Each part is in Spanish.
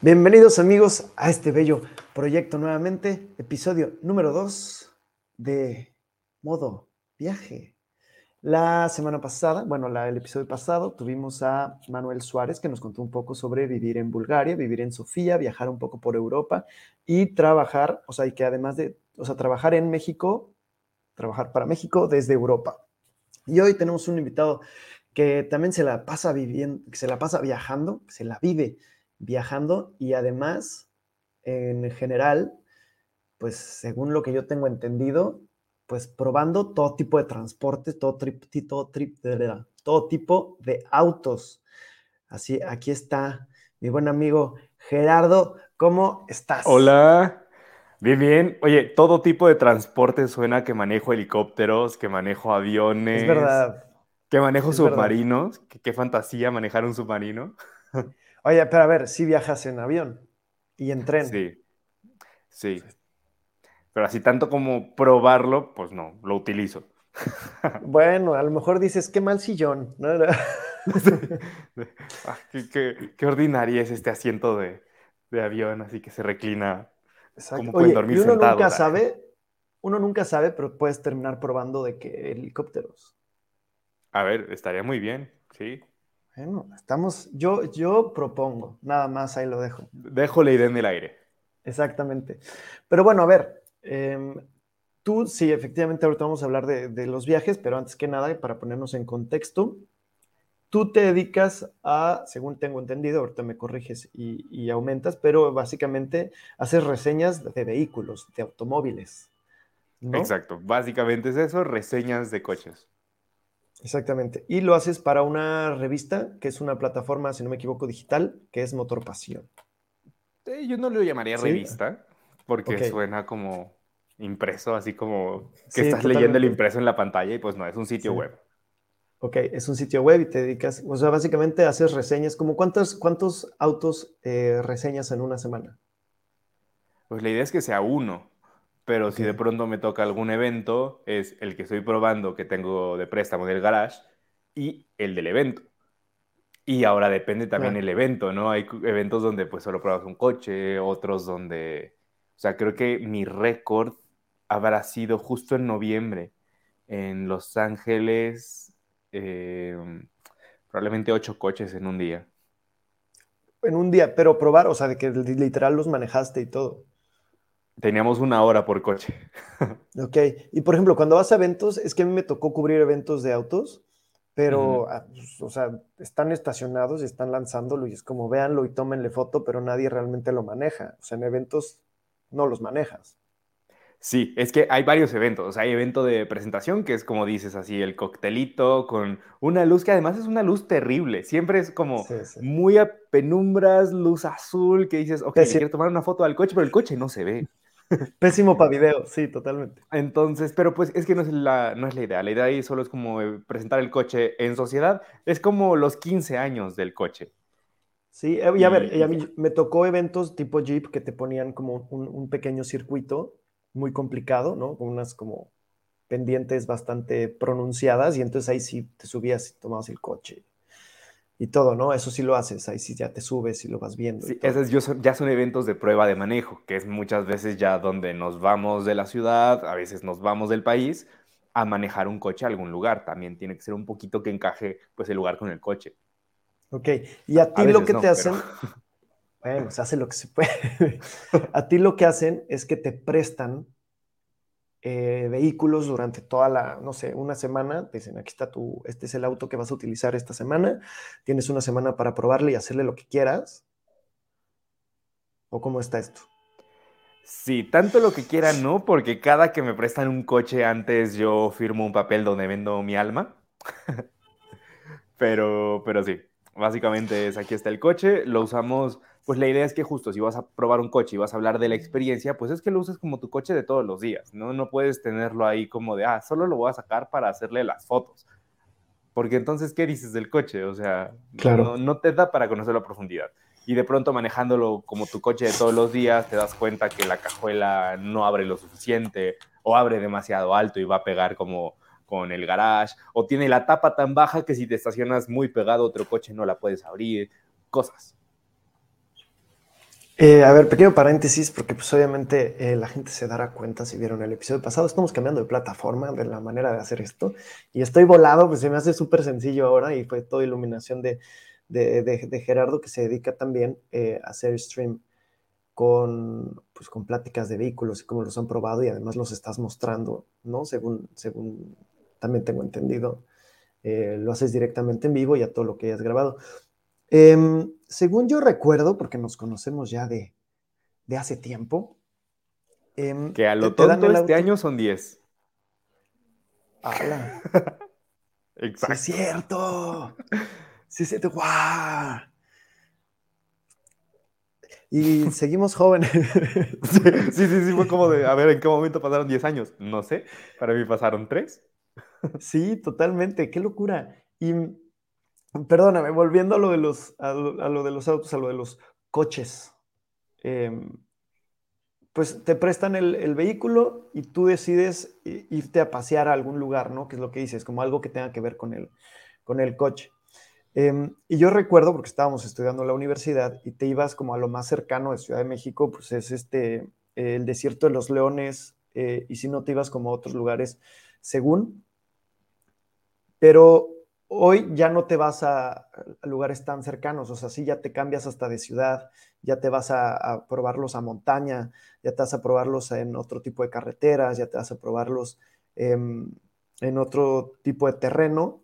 Bienvenidos amigos a este bello proyecto nuevamente, episodio número 2 de modo viaje. La semana pasada, bueno, el episodio pasado tuvimos a Manuel Suárez que nos contó un poco sobre vivir en Bulgaria, vivir en Sofía, viajar un poco por Europa y trabajar, o sea, y que además de, o sea, trabajar en México, trabajar para México desde Europa. Y hoy tenemos un invitado que también se la pasa viviendo, se la pasa viajando, se la vive viajando y además, en general, pues según lo que yo tengo entendido, pues probando todo tipo de transportes, todo, trip, todo, trip, todo tipo de autos. Así, aquí está mi buen amigo Gerardo. ¿Cómo estás? Hola. Bien, bien. Oye, todo tipo de transporte suena que manejo helicópteros, que manejo aviones. Es verdad. Que manejo submarinos. Qué, qué fantasía manejar un submarino. Oye, pero a ver, si viajas en avión y en tren. Sí, sí. Pero así tanto como probarlo, pues no, lo utilizo. Bueno, a lo mejor dices, qué mal sillón. ¿no? Ah, qué, qué, qué, ordinaria es este asiento de, de, avión, así que se reclina. Exacto. Como pueden dormir y uno sentados, nunca sabe, uno nunca sabe, pero puedes terminar probando de que helicópteros. A ver, estaría muy bien, sí. Bueno, estamos, yo, yo propongo, nada más ahí lo dejo. Dejo la idea en el aire. Exactamente. Pero bueno, a ver, eh, tú sí, efectivamente, ahorita vamos a hablar de, de, los viajes, pero antes que nada, para ponernos en contexto, tú te dedicas a, según tengo entendido, ahorita me corriges y, y aumentas, pero básicamente haces reseñas de vehículos, de automóviles. ¿no? Exacto, básicamente es eso, reseñas de coches. Exactamente. Y lo haces para una revista, que es una plataforma, si no me equivoco, digital, que es Motor Pasión. Eh, yo no lo llamaría ¿Sí? revista, porque okay. suena como impreso, así como que sí, estás totalmente. leyendo el impreso en la pantalla y pues no, es un sitio sí. web. Ok, es un sitio web y te dedicas, o sea, básicamente haces reseñas, como cuántos, cuántos autos eh, reseñas en una semana? Pues la idea es que sea uno, pero okay. si de pronto me toca algún evento, es el que estoy probando que tengo de préstamo del garage y el del evento. Y ahora depende también claro. el evento, ¿no? Hay eventos donde pues solo pruebas un coche, otros donde... O sea, creo que mi récord habrá sido justo en noviembre, en Los Ángeles, eh, probablemente ocho coches en un día. En un día, pero probar, o sea, de que literal los manejaste y todo. Teníamos una hora por coche. ok. Y por ejemplo, cuando vas a eventos, es que a mí me tocó cubrir eventos de autos, pero, uh -huh. o sea, están estacionados y están lanzándolo y es como véanlo y tómenle foto, pero nadie realmente lo maneja. O sea, en eventos no los manejas. Sí, es que hay varios eventos. O sea, hay evento de presentación, que es como dices así, el coctelito con una luz que además es una luz terrible. Siempre es como sí, sí. muy a penumbras, luz azul, que dices, ok, sí, quiero tomar una foto al coche, pero el coche no se ve. Pésimo para video, sí, totalmente. Entonces, pero pues es que no es, la, no es la idea. La idea ahí solo es como presentar el coche en sociedad. Es como los 15 años del coche. Sí, y a ver, y a mí me tocó eventos tipo Jeep que te ponían como un, un pequeño circuito muy complicado, ¿no? Con unas como pendientes bastante pronunciadas y entonces ahí sí te subías y tomabas el coche y todo, ¿no? Eso sí lo haces, ahí sí ya te subes y lo vas viendo. Sí, esos ya son eventos de prueba de manejo, que es muchas veces ya donde nos vamos de la ciudad, a veces nos vamos del país a manejar un coche a algún lugar. También tiene que ser un poquito que encaje pues el lugar con el coche. Ok, y a ti a lo que no, te hacen... Pero... Bueno, se hace lo que se puede. a ti lo que hacen es que te prestan eh, vehículos durante toda la, no sé, una semana. Te dicen, aquí está tu, este es el auto que vas a utilizar esta semana. Tienes una semana para probarle y hacerle lo que quieras. ¿O cómo está esto? Sí, tanto lo que quiera no, porque cada que me prestan un coche antes yo firmo un papel donde vendo mi alma. pero, pero sí, básicamente es aquí está el coche, lo usamos pues la idea es que justo si vas a probar un coche y vas a hablar de la experiencia, pues es que lo uses como tu coche de todos los días, ¿no? No puedes tenerlo ahí como de, ah, solo lo voy a sacar para hacerle las fotos. Porque entonces, ¿qué dices del coche? O sea, claro. no, no te da para conocerlo a profundidad. Y de pronto manejándolo como tu coche de todos los días, te das cuenta que la cajuela no abre lo suficiente o abre demasiado alto y va a pegar como con el garage, o tiene la tapa tan baja que si te estacionas muy pegado a otro coche no la puedes abrir, cosas. Eh, a ver, pequeño paréntesis, porque pues obviamente eh, la gente se dará cuenta si vieron el episodio pasado. Estamos cambiando de plataforma, de la manera de hacer esto. Y estoy volado, pues se me hace súper sencillo ahora y fue toda iluminación de, de, Gerardo, que se dedica también eh, a hacer stream con, pues, con pláticas de vehículos y cómo los han probado y además los estás mostrando, ¿no? Según, según también tengo entendido, lo haces directamente en vivo y a todo lo que hayas grabado. Em, según yo recuerdo, porque nos conocemos ya de, hace tiempo. Em, que a lo tonto este año son 10. ¡Hala! Exacto. Sí, es cierto. Sí, es cierto. ¡Guau! Y seguimos jóvenes. sí, sí, sí, fue como de, a ver, ¿en qué momento pasaron 10 años? No sé, para mí pasaron 3. sí, totalmente, qué locura. Y Perdóname, volviendo a lo de los, a lo, de los autos, a lo de los coches. Em, pues te prestan el, vehículo y tú decides irte a pasear a algún lugar, ¿no? Que es lo que dices, como algo que tenga que ver con el, con el coche. Em, y yo recuerdo, porque estábamos estudiando en la universidad y te ibas como a lo más cercano de Ciudad de México, pues es este, el desierto de los leones, eh, y si no te ibas como a otros lugares, según. Pero hoy ya no te vas a, lugares tan cercanos, o sea, sí ya te cambias hasta de ciudad, ya te vas a, probarlos a montaña, ya te vas a probarlos en otro tipo de carreteras, ya te vas a probarlos en otro tipo de terreno.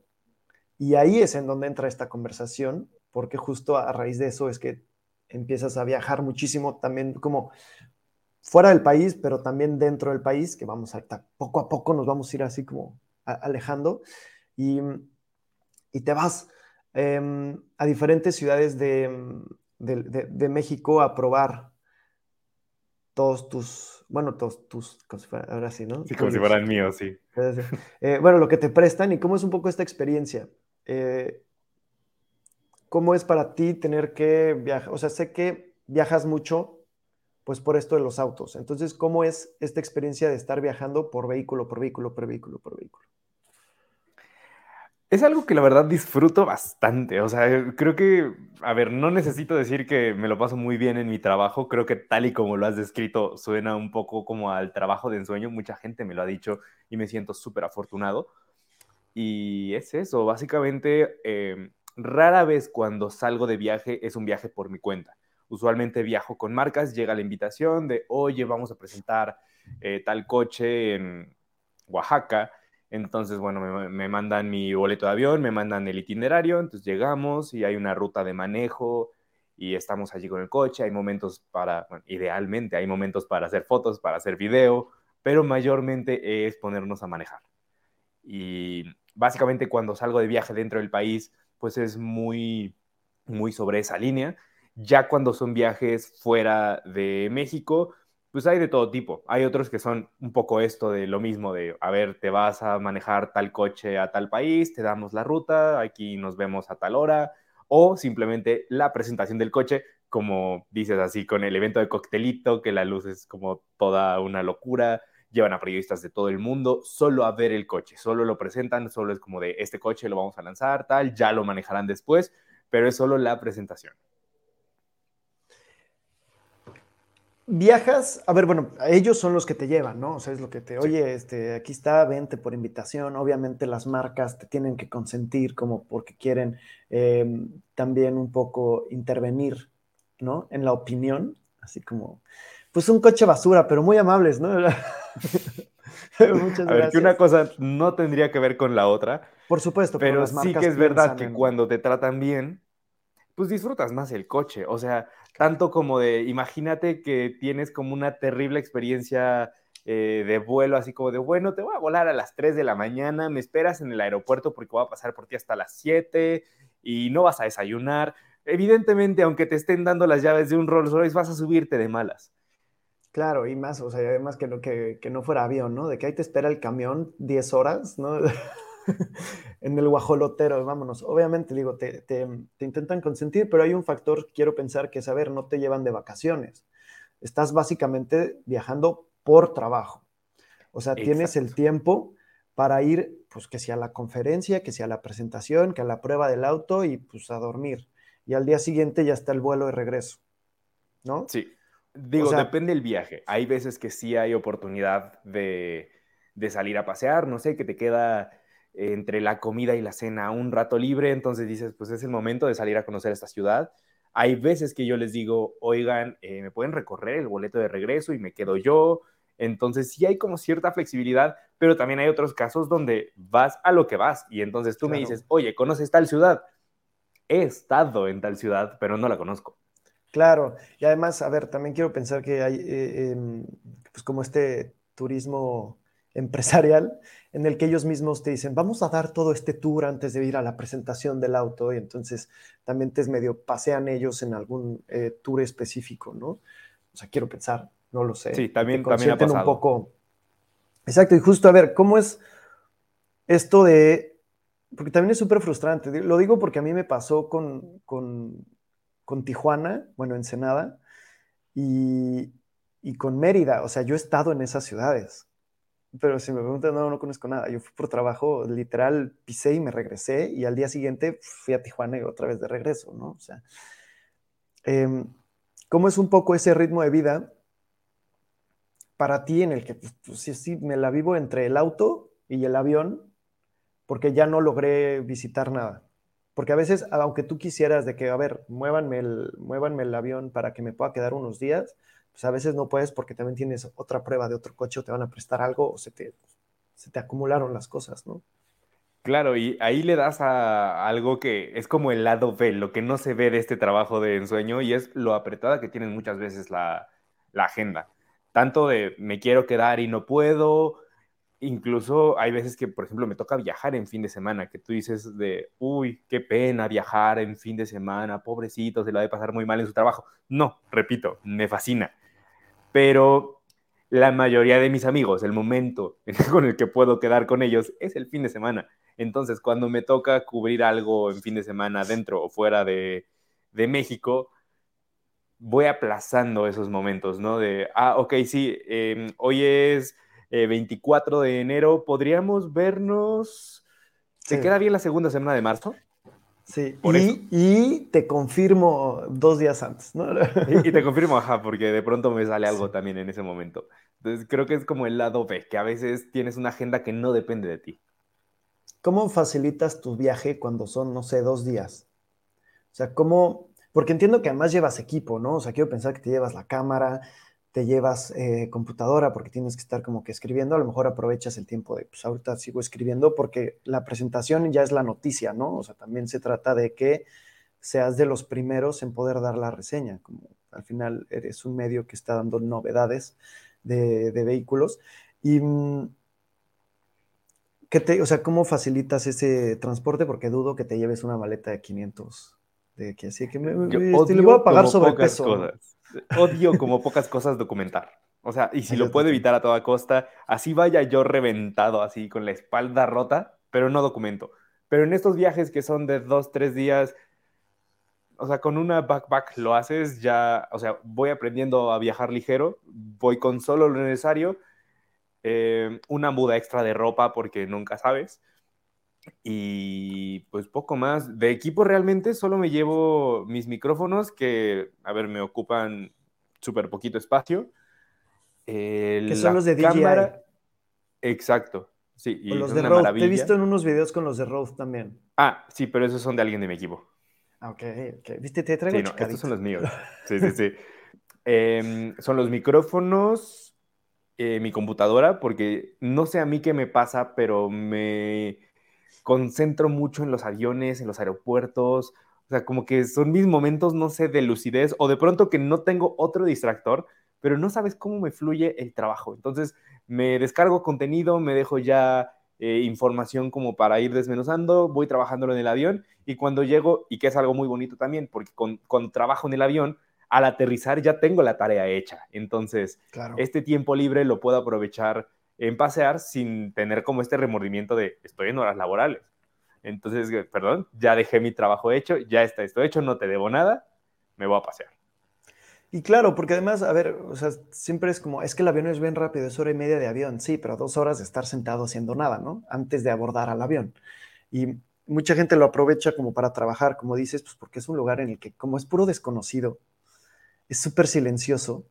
Y ahí es en donde entra esta conversación, porque justo a raíz de eso es que empiezas a viajar muchísimo también como fuera del país, pero también dentro del país, que vamos a, poco a poco nos vamos a ir así como alejando. Y y te vas em, a diferentes ciudades de, México a probar todos tus, bueno, todos tus, ahora sí, ¿no? Sí, como si fueran míos, sí. Eh, bueno, lo que te prestan y cómo es un poco esta experiencia. Eh, ¿Cómo es para ti tener que viajar? O sea, sé que viajas mucho, pues por esto de los autos. Entonces, ¿cómo es esta experiencia de estar viajando por vehículo, por vehículo, por vehículo, por vehículo? Es algo que la verdad disfruto bastante. O sea, creo que, a ver, no necesito decir que me lo paso muy bien en mi trabajo. Creo que tal y como lo has descrito, suena un poco como al trabajo de ensueño. Mucha gente me lo ha dicho y me siento súper afortunado. Y es eso, básicamente, em, rara vez cuando salgo de viaje es un viaje por mi cuenta. Usualmente viajo con marcas, llega la invitación de, oye, vamos a presentar eh, tal coche en Oaxaca entonces, bueno, me, mandan mi boleto de avión, me mandan el itinerario, entonces llegamos y hay una ruta de manejo y estamos allí con el coche, hay momentos para, idealmente hay momentos para hacer fotos, para hacer video, pero mayormente es ponernos a manejar. Y básicamente cuando salgo de viaje dentro del país, pues es muy, muy sobre esa línea. Ya cuando son viajes fuera de México, pues hay de todo tipo. Hay otros que son un poco esto de lo mismo, de, a ver, te vas a manejar tal coche a tal país, te damos la ruta, aquí nos vemos a tal hora, o simplemente la presentación del coche, como dices así, con el evento de coctelito, que la luz es como toda una locura, llevan a periodistas de todo el mundo solo a ver el coche, solo lo presentan, solo es como de, este coche lo vamos a lanzar, tal, ya lo manejarán después, pero es solo la presentación. Viajas, a ver, bueno, ellos son los que te llevan, ¿no? O sea, es lo que te, oye, este, aquí está, vente por invitación. Obviamente las marcas te tienen que consentir como porque quieren em, también un poco intervenir, ¿no? En la opinión, así como, pues un coche basura, pero muy amables, ¿no? Muchas a ver, que una cosa no tendría que ver con la otra. Por supuesto, pero sí que es verdad que cuando te tratan bien, pues disfrutas más el coche. O sea, tanto como de, imagínate que tienes como una terrible experiencia eh, de vuelo, así como de, bueno, te voy a volar a las 3 de la mañana, me esperas en el aeropuerto porque voy a pasar por ti hasta las 7 y no vas a desayunar. Evidentemente, aunque te estén dando las llaves de un Rolls Royce, vas a subirte de malas. Claro, y más, o sea, además que no, que, que no fuera avión, ¿no? De que ahí te espera el camión 10 horas, ¿no? en el guajolotero, vámonos. Obviamente, digo, te, intentan consentir, pero hay un factor, quiero pensar, que es, a ver, no te llevan de vacaciones. Estás básicamente viajando por trabajo. O sea, tienes el tiempo para ir, pues que sea a la conferencia, que sea a la presentación, que a la prueba del auto y pues a dormir. Y al día siguiente ya está el vuelo de regreso. ¿no? Sí. Digo, depende del viaje. Hay veces que sí hay oportunidad de, de salir a pasear, no sé, que te queda entre la comida y la cena un rato libre, entonces dices, pues es el momento de salir a conocer esta ciudad. Hay veces que yo les digo, oigan, eh, me pueden recorrer el boleto de regreso y me quedo yo. Entonces sí hay como cierta flexibilidad, pero también hay otros casos donde vas a lo que vas y entonces tú me dices, oye, ¿conoces tal ciudad? He estado en tal ciudad, pero no la conozco. Claro, y además, a ver, también quiero pensar que hay, eh, em, pues como este turismo empresarial en el que ellos mismos te dicen, vamos a dar todo este tour antes de ir a la presentación del auto y entonces también te medio pasean ellos en algún eh, tour específico, ¿no? O sea, quiero pensar, no lo sé. Sí, también, también ha pasado. un poco. Exacto, y justo a ver, ¿cómo es esto de... Porque también es súper frustrante, lo digo porque a mí me pasó con, con, con Tijuana, bueno, Ensenada, y, y con Mérida, o sea, yo he estado en esas ciudades pero si me preguntan, no, no conozco nada. Yo fui por trabajo, literal, pisé y me regresé y al día siguiente fui a Tijuana y otra vez de regreso, ¿no? O sea, em, ¿cómo es un poco ese ritmo de vida para ti en el que, pues, pues, sí, sí, me la vivo entre el auto y el avión porque ya no logré visitar nada? Porque a veces, aunque tú quisieras de que, a ver, muévanme el, muévanme el avión para que me pueda quedar unos días, pues a veces no puedes porque también tienes otra prueba de otro coche o te van a prestar algo o se te, se te acumularon las cosas, ¿no? Claro, y ahí le das a algo que es como el lado B, lo que no se ve de este trabajo de ensueño y es lo apretada que tienen muchas veces la, la agenda. Tanto de me quiero quedar y no puedo, incluso hay veces que, por ejemplo, me toca viajar en fin de semana, que tú dices de, uy, qué pena viajar en fin de semana, pobrecito, se lo va a pasar muy mal en su trabajo. No, repito, me fascina pero la mayoría de mis amigos, el momento con el que puedo quedar con ellos es el fin de semana. Entonces, cuando me toca cubrir algo en fin de semana dentro o fuera de, México, voy aplazando esos momentos, ¿no? De, ah, ok, sí, em, hoy es 24 eh, de enero, ¿podríamos vernos? ¿Se queda bien la segunda semana de marzo? Sí, y, te confirmo dos días antes, ¿no? Y, te confirmo, ajá, porque de pronto me sale algo también en ese momento. Entonces creo que es como el lado B, que a veces tienes una agenda que no depende de ti. ¿Cómo facilitas tu viaje cuando son, no sé, dos días? O sea, ¿cómo? Porque entiendo que además llevas equipo, ¿no? O sea, quiero pensar que te llevas la cámara, te llevas eh, computadora porque tienes que estar como que escribiendo, a lo mejor aprovechas el tiempo de, pues ahorita sigo escribiendo porque la presentación ya es la noticia, ¿no? O sea, también se trata de que seas de los primeros en poder dar la reseña, como al final eres un medio que está dando novedades de, vehículos. Y, mm, ¿qué te, o sea, ¿cómo facilitas ese transporte? Porque dudo que te lleves una maleta de 500, de que así que me, este, le voy a pagar sobrepeso. Cosas odio como pocas cosas documentar. O sea, y si lo puedo evitar a toda costa, así vaya yo reventado, así con la espalda rota, pero no documento. Pero en estos viajes que son de dos, tres días, o sea, con una backpack lo haces ya, o sea, voy aprendiendo a viajar ligero, voy con solo lo necesario, eh, una muda extra de ropa porque nunca sabes, y pues poco más. De equipo realmente solo me llevo mis micrófonos que, a ver, me ocupan súper poquito espacio. que son los de cámara... Exacto. Sí, y los de Rode. Te he visto en unos videos con los de Rode también. Ah, sí, pero esos son de alguien de mi equipo. Ah, ok, ok. ¿Viste? Te traigo Sí, no, estos son los míos. Sí, sí, sí. Em, son los micrófonos, eh, mi computadora, porque no sé a mí qué me pasa, pero me concentro mucho en los aviones, en los aeropuertos, o sea, como que son mis momentos, no sé, de lucidez o de pronto que no tengo otro distractor, pero no sabes cómo me fluye el trabajo. Entonces, me descargo contenido, me dejo ya eh, información como para ir desmenuzando, voy trabajándolo en el avión y cuando llego, y que es algo muy bonito también, porque con, cuando trabajo en el avión, al aterrizar ya tengo la tarea hecha. Entonces, este tiempo libre lo puedo aprovechar en pasear sin tener como este remordimiento de estoy en horas laborales. Entonces, eh, perdón, ya dejé mi trabajo hecho, ya está esto hecho, no te debo nada, me voy a pasear. Y claro, porque además, a ver, o sea, siempre es como, es que el avión es bien rápido, es hora y media de avión, sí, pero dos horas de estar sentado haciendo nada, ¿no? Antes de abordar al avión. Y mucha gente lo aprovecha como para trabajar, como dices, pues porque es un lugar en el que, como es puro desconocido, es súper silencioso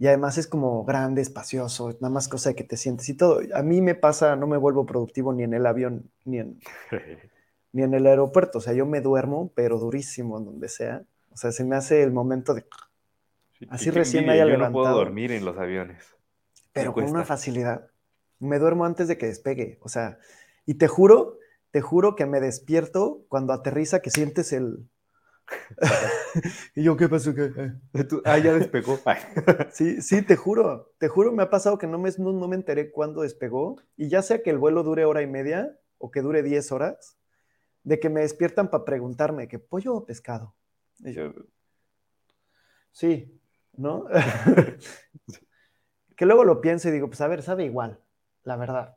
y además es como grande, espacioso, nada más cosa de que te sientes y todo. A mí me pasa, no me vuelvo productivo ni en el avión, ni en, ni en el aeropuerto. O sea, yo me duermo, pero durísimo en donde sea. O sea, se me hace el momento de... Así recién haya levantado. no puedo dormir en los aviones. Pero con una facilidad. Me duermo antes de que despegue. O sea, y te juro, te juro que me despierto cuando aterriza, que sientes el, y yo, ¿qué pasó? ¿Qué? Ah, ya despegó. sí, sí, te juro, te juro, me ha pasado que no me, no, me enteré cuándo despegó. Y ya sea que el vuelo dure hora y media o que dure 10 horas, de que me despiertan para preguntarme, ¿qué pollo o pescado? Y yo, sí, ¿no? que luego lo pienso y digo, pues a ver, sabe igual, la verdad,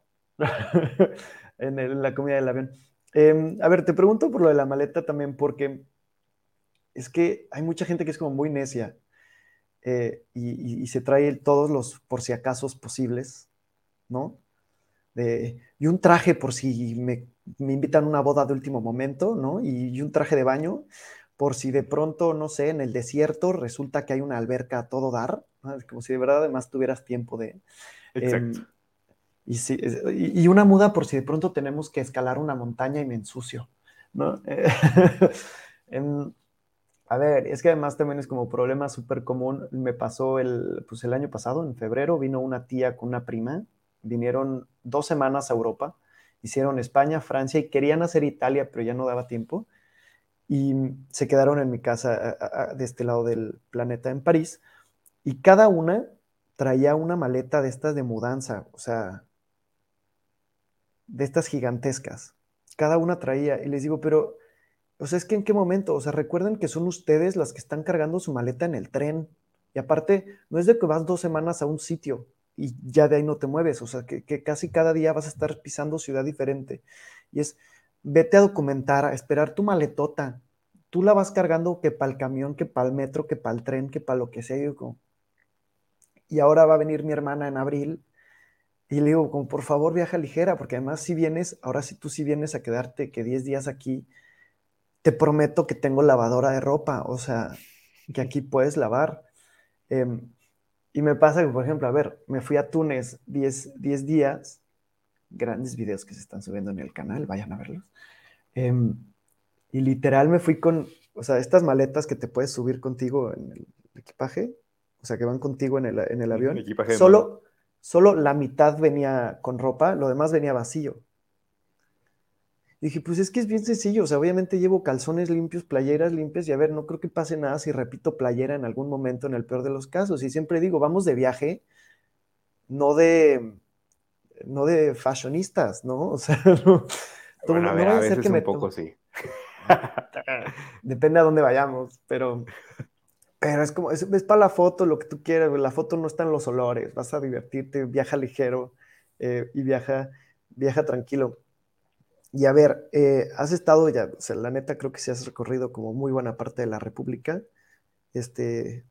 en, la comida del avión. Em, a ver, te pregunto por lo de la maleta también, porque es que hay mucha gente que es como muy necia eh, y, se trae todos los por si acaso posibles, ¿no? y un traje por si me, invitan a una boda de último momento, ¿no? Y, un traje de baño por si de pronto, no sé, en el desierto resulta que hay una alberca a todo dar, como si de verdad además tuvieras tiempo de... Exacto. Em, y, y, una muda por si de pronto tenemos que escalar una montaña y me ensucio, ¿no? a ver, es que además también es como problema súper común. Me pasó el, pues el año pasado, en febrero, vino una tía con una prima. Vinieron dos semanas a Europa. Hicieron España, Francia y querían hacer Italia, pero ya no daba tiempo. Y se quedaron en mi casa de este lado del planeta, en París. Y cada una traía una maleta de estas de mudanza, o sea, de estas gigantescas. Cada una traía. Y les digo, pero o sea, es que en qué momento, o sea, recuerden que son ustedes las que están cargando su maleta en el tren. Y aparte, no es de que vas dos semanas a un sitio y ya de ahí no te mueves, o sea, que, casi cada día vas a estar pisando ciudad diferente. Y es, vete a documentar, a esperar tu maletota. Tú la vas cargando que para el camión, que para el metro, que para el tren, que para lo que sea. Y ahora va a venir mi hermana en abril y le digo, como por favor viaja ligera, porque además si vienes, ahora sí tú sí vienes a quedarte que 10 días aquí, te prometo que tengo lavadora de ropa, o sea, que aquí puedes lavar. Em, y me pasa que, por ejemplo, a ver, me fui a Túnez 10, días, grandes videos que se están subiendo en el canal, vayan a verlos. Em, y literal me fui con, o sea, estas maletas que te puedes subir contigo en el equipaje, o sea, que van contigo en el, en el avión. solo, solo la mitad venía con ropa, lo demás venía vacío dije, pues es que es bien sencillo, o sea, obviamente llevo calzones limpios, playeras limpias y a ver, no creo que pase nada si repito playera en algún momento en el peor de los casos. Y siempre digo, vamos de viaje, no de, no de fashionistas, ¿no? O sea, no, bueno, a ver, a veces un poco sí. Depende a dónde vayamos, pero, pero es como, es, para la foto lo que tú quieras, la foto no está en los olores, vas a divertirte, viaja ligero eh, y viaja, viaja tranquilo. Y a ver, eh, has estado ya, o sea, la neta creo que sí has recorrido como muy buena parte de la República. Este,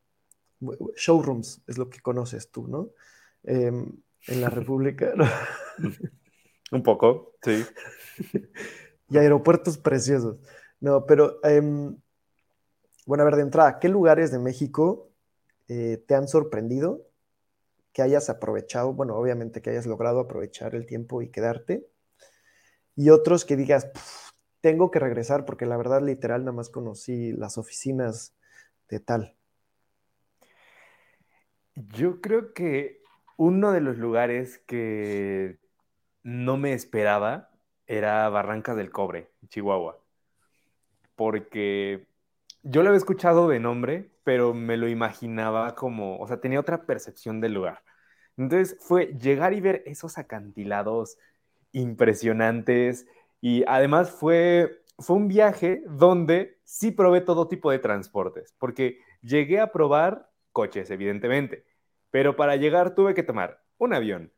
showrooms es lo que conoces tú, ¿no? Em, en la República. Un poco, sí. y aeropuertos preciosos. No, pero, em, bueno, a ver, de entrada, ¿qué lugares de México eh, te han sorprendido que hayas aprovechado? Bueno, obviamente que hayas logrado aprovechar el tiempo y quedarte y otros que digas, tengo que regresar porque la verdad literal nada más conocí las oficinas de tal. Yo creo que uno de los lugares que no me esperaba era Barranca del Cobre, Chihuahua. Porque yo lo había escuchado de nombre, pero me lo imaginaba como, o sea, tenía otra percepción del lugar. Entonces fue llegar y ver esos acantilados impresionantes. Y además fue, fue un viaje donde sí probé todo tipo de transportes, porque llegué a probar coches, evidentemente, pero para llegar tuve que tomar un avión,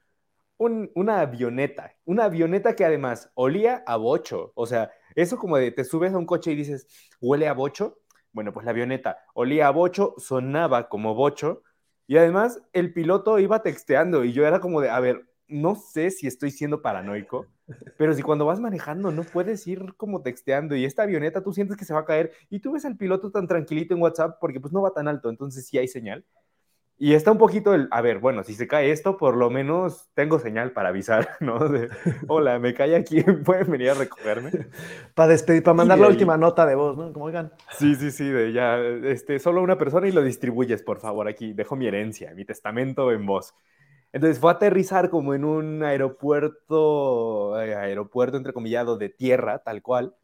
una avioneta, una avioneta que además olía a bocho, o sea, eso como de te subes a un coche y dices, huele a bocho, bueno, pues la avioneta olía a bocho, sonaba como bocho, y además el piloto iba texteando y yo era como de, a ver, no sé si estoy siendo paranoico, pero si cuando vas manejando no puedes ir como texteando y esta avioneta tú sientes que se va a caer y tú ves al piloto tan tranquilito en WhatsApp porque pues no va tan alto, entonces sí hay señal. Y está un poquito el, a ver, bueno, si se cae esto, por lo menos tengo señal para avisar, ¿no? De, hola, me cae aquí, ¿pueden venir a recogerme? para despedir, para mandar la última nota de voz, ¿no? Como oigan. Sí, sí, sí, de ya, este, solo una persona y lo distribuyes, por favor, aquí, dejo mi herencia, mi testamento en voz. Entonces fue a aterrizar como en un aeropuerto, eh, aeropuerto entrecomillado de tierra, tal cual.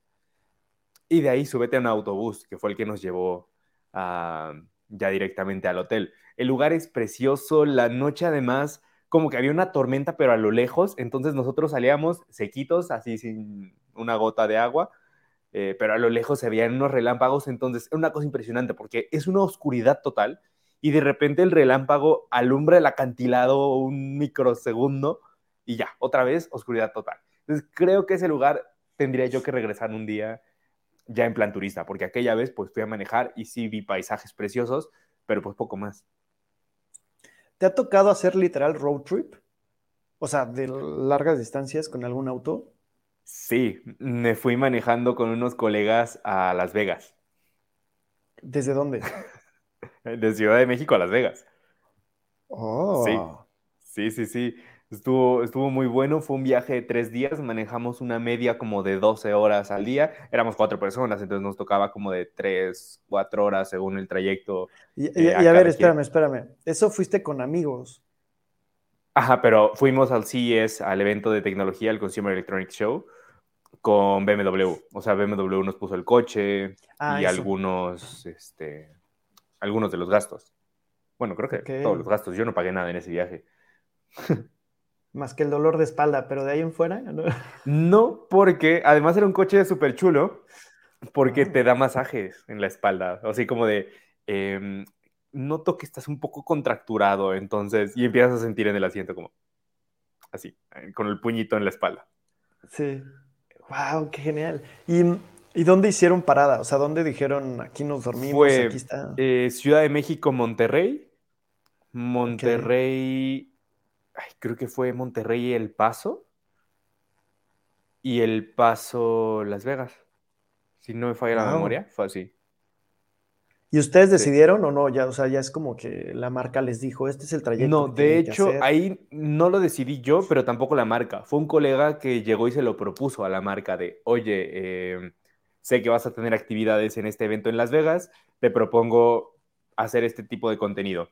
Y de ahí súbete a un autobús, que fue el que nos llevó ya directamente al hotel. El lugar es precioso, la noche además como que había una tormenta pero a lo lejos, entonces nosotros salíamos sequitos, así sin una gota de agua, eh, pero a lo lejos se veían unos relámpagos, entonces es una cosa impresionante porque es una oscuridad total y de repente el relámpago alumbra el acantilado un microsegundo y ya, otra vez oscuridad total. Entonces creo que ese lugar tendría yo que regresar un día ya en plan turista, porque aquella vez pues fui a manejar y sí vi paisajes preciosos, pero pues poco más. ¿Te ha tocado hacer literal road trip? O sea, de largas distancias con algún auto. Sí, me fui manejando con unos colegas a Las Vegas. ¿Desde dónde? de Ciudad de México a Las Vegas. Oh. Sí, sí, sí, sí. Estuvo, estuvo muy bueno, fue un viaje de tres días, manejamos una media como de 12 horas al día, éramos cuatro personas, entonces nos tocaba como de tres, cuatro horas según el trayecto. Y, eh, a, ver, espérame, espérame, ¿eso fuiste con amigos? Ajá, pero fuimos al CES, al evento de tecnología, el Consumer Electronics Show, con BMW. O sea, BMW nos puso el coche ah, y algunos, este, algunos de los gastos. Bueno, creo que todos los gastos. Yo no pagué nada en ese viaje. Más que el dolor de espalda, pero de ahí en fuera. No, no porque además era un coche súper chulo, porque ah. te da masajes en la espalda. Así como de. Em, noto que estás un poco contracturado, entonces. Y empiezas a sentir en el asiento como. Así, eh, con el puñito en la espalda. Sí. ¡Wow! ¡Qué genial! Y ¿Y dónde hicieron parada? O sea, ¿dónde dijeron aquí nos dormimos? Fue, aquí está. Eh, Ciudad de México, Monterrey. Monterrey. creo que fue Monterrey El Paso. Y El Paso Las Vegas. Si no me falla la memoria, fue así. ¿Y ustedes decidieron o no? Ya, o sea, ya es como que la marca les dijo, este es el trayecto. No, de hecho, ahí no lo decidí yo, pero tampoco la marca. Fue un colega que llegó y se lo propuso a la marca de, oye, eh, sé que vas a tener actividades en este evento en Las Vegas, te propongo hacer este tipo de contenido.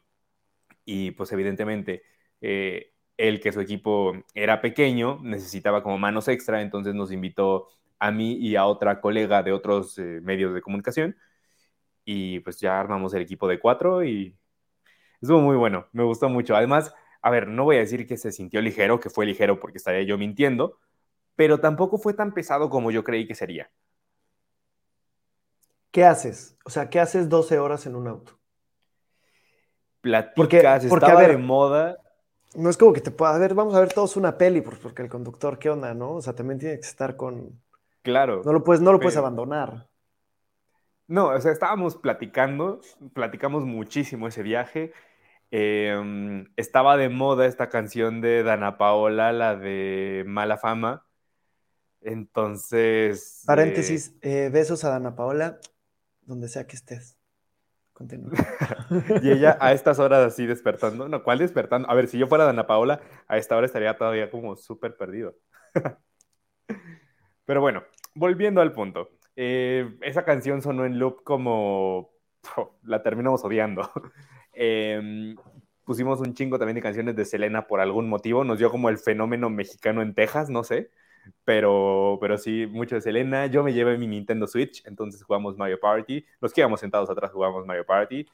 Y pues evidentemente, eh, él que su equipo era pequeño, necesitaba como manos extra, entonces nos invitó a mí y a otra colega de otros eh, medios de comunicación. Y pues ya armamos el equipo de cuatro y estuvo muy bueno, me gustó mucho. Además, a ver, no voy a decir que se sintió ligero, que fue ligero porque estaría yo mintiendo, pero tampoco fue tan pesado como yo creí que sería. ¿Qué haces? O sea, ¿qué haces 12 horas en un auto? Platicas, porque, porque estaba de moda. No es como que te pueda ver, vamos a ver todos una peli, porque el conductor, ¿qué onda, no? O sea, también tiene que estar con... Claro. No lo puedes, no lo puedes abandonar. No, o sea, estábamos platicando, platicamos muchísimo ese viaje. Em, estaba de moda esta canción de Dana Paola, la de Mala Fama. Entonces. Paréntesis, eh, besos a Dana Paola donde sea que estés. Continúa. y ella a estas horas así despertando. No, ¿cuál despertando? A ver, si yo fuera Dana Paola, a esta hora estaría todavía como súper perdido. Pero bueno, volviendo al punto. Eh, esa canción sonó en loop como... la terminamos odiando. Em, pusimos un chingo también de canciones de Selena por algún motivo. Nos dio como el fenómeno mexicano en Texas, no sé. Pero, pero sí, mucho de Selena. Yo me llevé mi Nintendo Switch, entonces jugamos Mario Party. Los que íbamos sentados atrás jugamos Mario Party.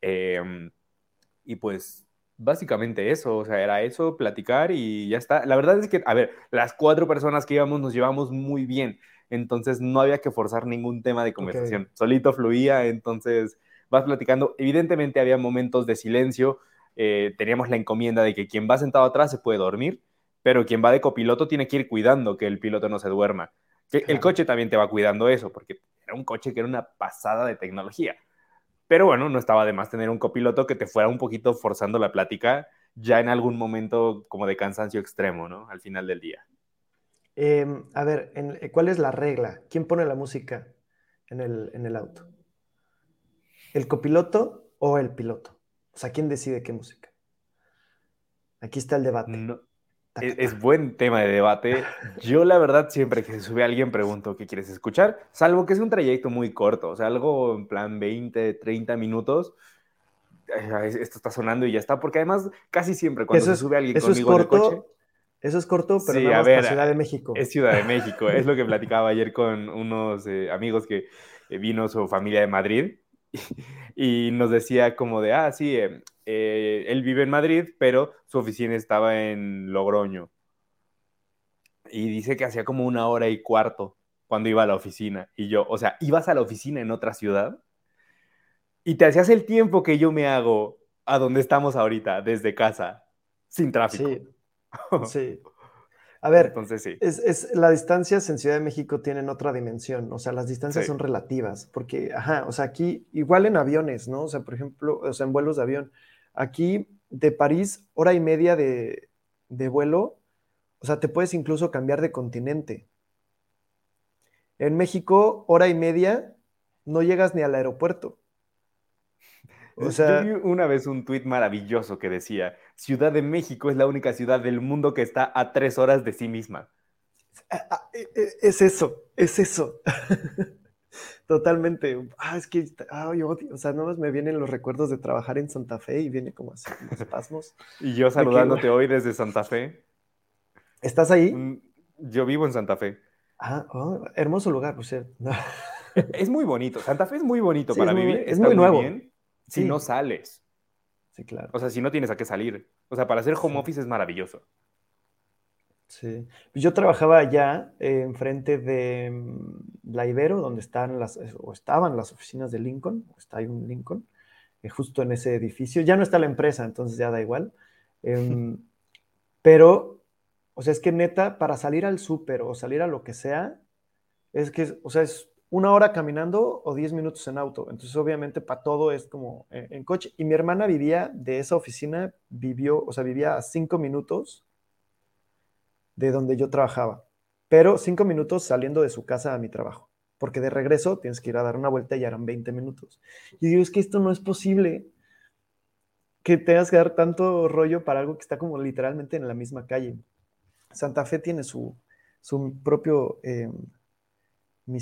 Em, y pues básicamente eso, o sea, era eso, platicar y ya está. La verdad es que, a ver, las cuatro personas que íbamos nos llevamos muy bien, entonces no había que forzar ningún tema de conversación, solito fluía, entonces vas platicando. Evidentemente había momentos de silencio, eh, teníamos la encomienda de que quien va sentado atrás se puede dormir, pero quien va de copiloto tiene que ir cuidando que el piloto no se duerma. Que El coche también te va cuidando eso, porque era un coche que era una pasada de tecnología. Pero bueno, no estaba de más tener un copiloto que te fuera un poquito forzando la plática. ya en algún momento como de cansancio extremo, ¿no? Al final del día. Em, a ver, eh, ¿cuál es la regla? ¿Quién pone la música en el, en el auto? ¿El copiloto o el piloto? O sea, ¿quién decide qué música? Aquí está el debate. Es, buen tema de debate. Yo, la verdad, siempre que se sube alguien pregunto qué quieres escuchar, salvo que es un trayecto muy corto, o sea, algo en plan 20, 30 minutos. Esto está sonando y ya está, porque además casi siempre cuando se sube alguien conmigo en el coche. Eso es corto, pero no a ver, Ciudad de México. Es Ciudad de México, es lo que platicaba ayer con unos eh, amigos que eh, vino su familia de Madrid y, nos decía como de, ah, sí, em, eh, él vive en Madrid, pero su oficina estaba en Logroño. Y dice que hacía como una hora y cuarto cuando iba a la oficina. Y yo, o sea, ibas a la oficina en otra ciudad y te hacías el tiempo que yo me hago a donde estamos ahorita, desde casa, sin tráfico. Sí. Sí. A ver, Entonces, sí. es, la distancias en Ciudad de México tienen otra dimensión, o sea, las distancias son relativas, porque, ajá, o sea, aquí, igual en aviones, ¿no? O sea, por ejemplo, o sea, en vuelos de avión, aquí de París, hora y media de, de vuelo, o sea, te puedes incluso cambiar de continente. En México, hora y media, no llegas ni al aeropuerto. O sea, Yo vi una vez un tuit maravilloso que decía, Ciudad de México es la única ciudad del mundo que está a tres horas de sí misma. E, e, es eso, es eso. Totalmente. Ah, es que, ah, o sea, no me vienen los recuerdos de trabajar en Santa Fe y viene como así, como espasmos. y yo saludándote hoy desde Santa Fe. ¿Estás ahí? Mm, yo vivo en Santa Fe. Ah, oh, hermoso lugar, por cierto. es muy bonito. Santa Fe es muy bonito para vivir. Es muy nuevo si no sales. Sí, claro. O sea, si no tienes a qué salir. O sea, para hacer home office es maravilloso. Sí. Pues yo trabajaba allá enfrente de mm, la Ibero, donde están las, o estaban las oficinas de Lincoln, está ahí un Lincoln, eh, justo en ese edificio. Ya no está la empresa, entonces ya da igual. Em, pero, o sea, es que neta, para salir al súper o salir a lo que sea, es que, o sea, es una hora caminando o diez minutos en auto. Entonces, obviamente, para todo es como en, coche. Y mi hermana vivía de esa oficina, vivió, o sea, vivía a cinco minutos de donde yo trabajaba, pero cinco minutos saliendo de su casa a mi trabajo, porque de regreso tienes que ir a dar una vuelta y ya eran 20 minutos. Y digo, es que esto no es posible que tengas que dar tanto rollo para algo que está como literalmente en la misma calle. Santa Fe tiene su, su propio...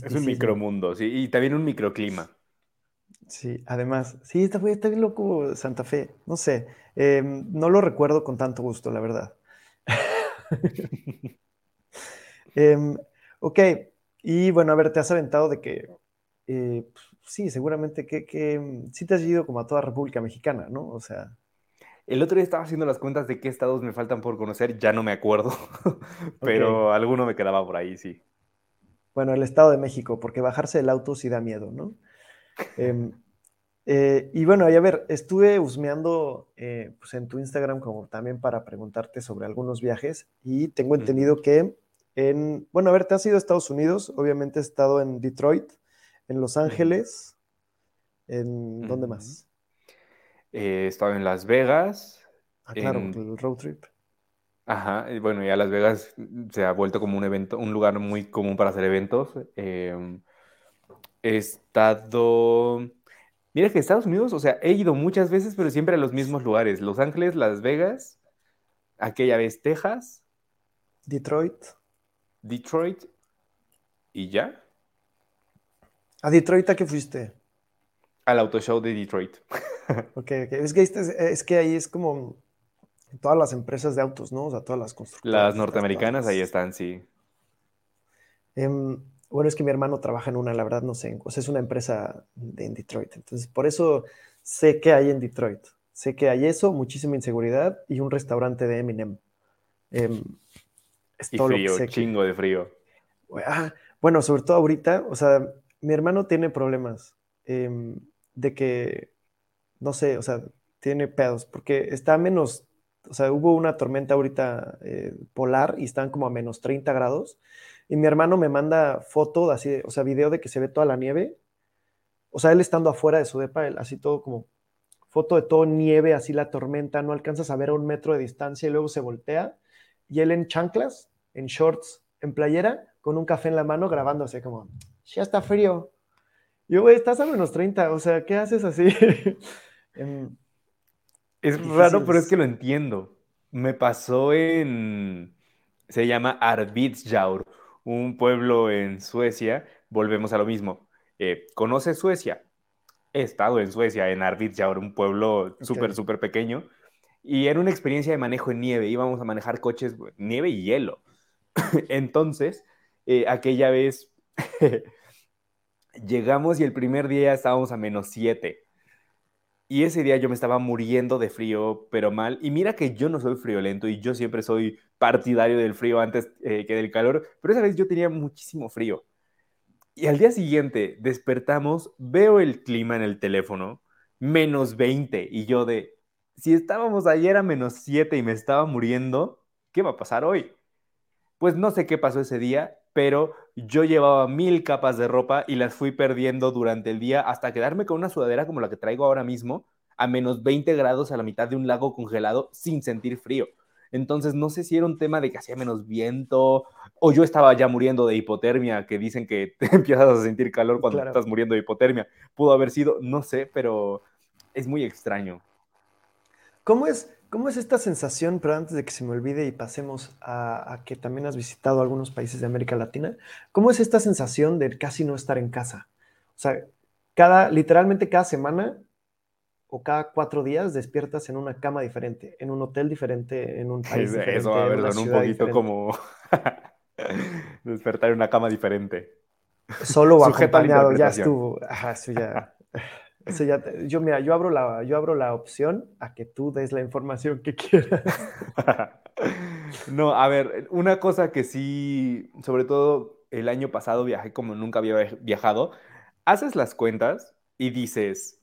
Es un micromundo, sí, y también un microclima. Sí, además, sí, está, está bien loco Santa Fe, no sé, em, no lo recuerdo con tanto gusto, la verdad. Em, ok, y bueno, a ver, te has aventado de que, eh, pues, sí, seguramente que, que sí te has ido como a toda República Mexicana, ¿no? O sea... El otro día estaba haciendo las cuentas de qué estados me faltan por conocer, ya no me acuerdo, pero alguno me quedaba por ahí, sí. Bueno, el Estado de México, porque bajarse del auto sí da miedo, ¿no? Em, eh, y bueno, y a ver, estuve husmeando eh, pues en tu Instagram como también para preguntarte sobre algunos viajes y tengo entendido que en, bueno, a ver, te has ido a Estados Unidos, obviamente has estado en Detroit, en Los Ángeles, ¿en dónde más? He estado en Las Vegas. Ah, claro, el road trip. Ajá, y bueno, ya Las Vegas se ha vuelto como un evento, un lugar muy común para hacer eventos. Em, he estado. Mira que Estados Unidos, o sea, he ido muchas veces, pero siempre a los mismos lugares. Los Ángeles, Las Vegas, aquella vez Texas. Detroit. Detroit. ¿Y ya? ¿A Detroit a qué fuiste? Al auto show de Detroit. ok, ok. Es que, es que ahí es como todas las empresas de autos, ¿no? O sea, todas las constructoras. Las norteamericanas ahí están, sí. Em, bueno, es que mi hermano trabaja en una, la verdad no sé, o sea, es una empresa de, en Detroit. Entonces, por eso sé que hay en Detroit. Sé que hay eso, muchísima inseguridad y un restaurante de Eminem. Em, y frío, chingo de frío. Ah, bueno, sobre todo ahorita, o sea, mi hermano tiene problemas em, de que, no sé, o sea, tiene pedos, porque está a menos o sea, hubo una tormenta ahorita eh, polar y están como a menos 30 grados. Y mi hermano me manda foto, así, o sea, video de que se ve toda la nieve. O sea, él estando afuera de su depa, así todo como foto de todo nieve, así la tormenta, no alcanzas a ver a un metro de distancia y luego se voltea. Y él en chanclas, en shorts, en playera, con un café en la mano, grabándose como, ya está frío. Yo, güey, estás a menos 30, o sea, ¿qué haces así? Em, es raro, pero es que lo entiendo. Me pasó en, se llama Arvidsjaur, un pueblo en Suecia. Volvemos a lo mismo. Eh, ¿Conoce Suecia? He estado en Suecia, en Arvidsjaur, un pueblo súper, súper pequeño. Y era una experiencia de manejo en nieve. Íbamos a manejar coches, nieve y hielo. Entonces, eh, aquella vez llegamos y el primer día estábamos a menos 7. Y ese día yo me estaba muriendo de frío, pero mal. Y mira que yo no soy friolento y yo siempre soy partidario del frío antes eh, que del calor, pero esa vez yo tenía muchísimo frío. Y al día siguiente despertamos, veo el clima en el teléfono, menos 20, y yo de, si estábamos ayer a menos 7 y me estaba muriendo, ¿qué va a pasar hoy? Pues no sé qué pasó ese día, pero yo llevaba mil capas de ropa y las fui perdiendo durante el día hasta quedarme con una sudadera como la que traigo ahora mismo, a menos 20 grados a la mitad de un lago congelado sin sentir frío. Entonces no sé si era un tema de que hacía menos viento o yo estaba ya muriendo de hipotermia, que dicen que te empiezas a sentir calor cuando estás muriendo de hipotermia. Pudo haber sido, no sé, pero es muy extraño. ¿Cómo es, ¿Cómo es esta sensación, pero antes de que se me olvide y pasemos a, que también has visitado algunos países de América Latina, ¿cómo es esta sensación de casi no estar en casa? O sea, cada, literalmente cada semana o cada cuatro días despiertas en una cama diferente, en un hotel diferente, en un país diferente. Eso, a ver, son un poquito como despertar en una cama diferente. Solo o acompañado, ya estuvo. Ajá, eso ya yo, mira, yo abro, la, yo abro la opción a que tú des la información que quieras. no, a ver, una cosa que sí, sobre todo el año pasado viajé como nunca había viajado, haces las cuentas y dices,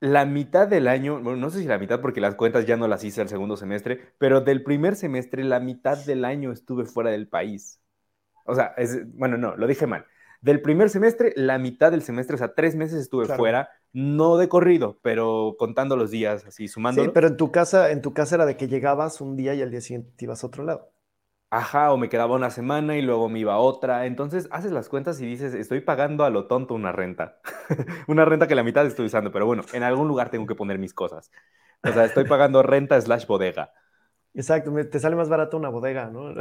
la mitad del año, no sé si la mitad porque las cuentas ya no las hice el segundo semestre, pero del primer semestre la mitad del año estuve fuera del país. O sea, bueno, no, lo dije mal del primer semestre, la mitad del semestre, o sea, tres meses estuve fuera, no de corrido, pero contando los días, así, sumando. Sí, pero en tu casa, en tu casa era de que llegabas un día y al día siguiente te ibas a otro lado. Ajá, o me quedaba una semana y luego me iba a otra. Entonces haces las cuentas y dices, estoy pagando a lo tonto una renta. una renta que la mitad estoy usando, pero bueno, en algún lugar tengo que poner mis cosas. O sea, estoy pagando renta slash bodega. Exacto, te sale más barato una bodega, ¿no?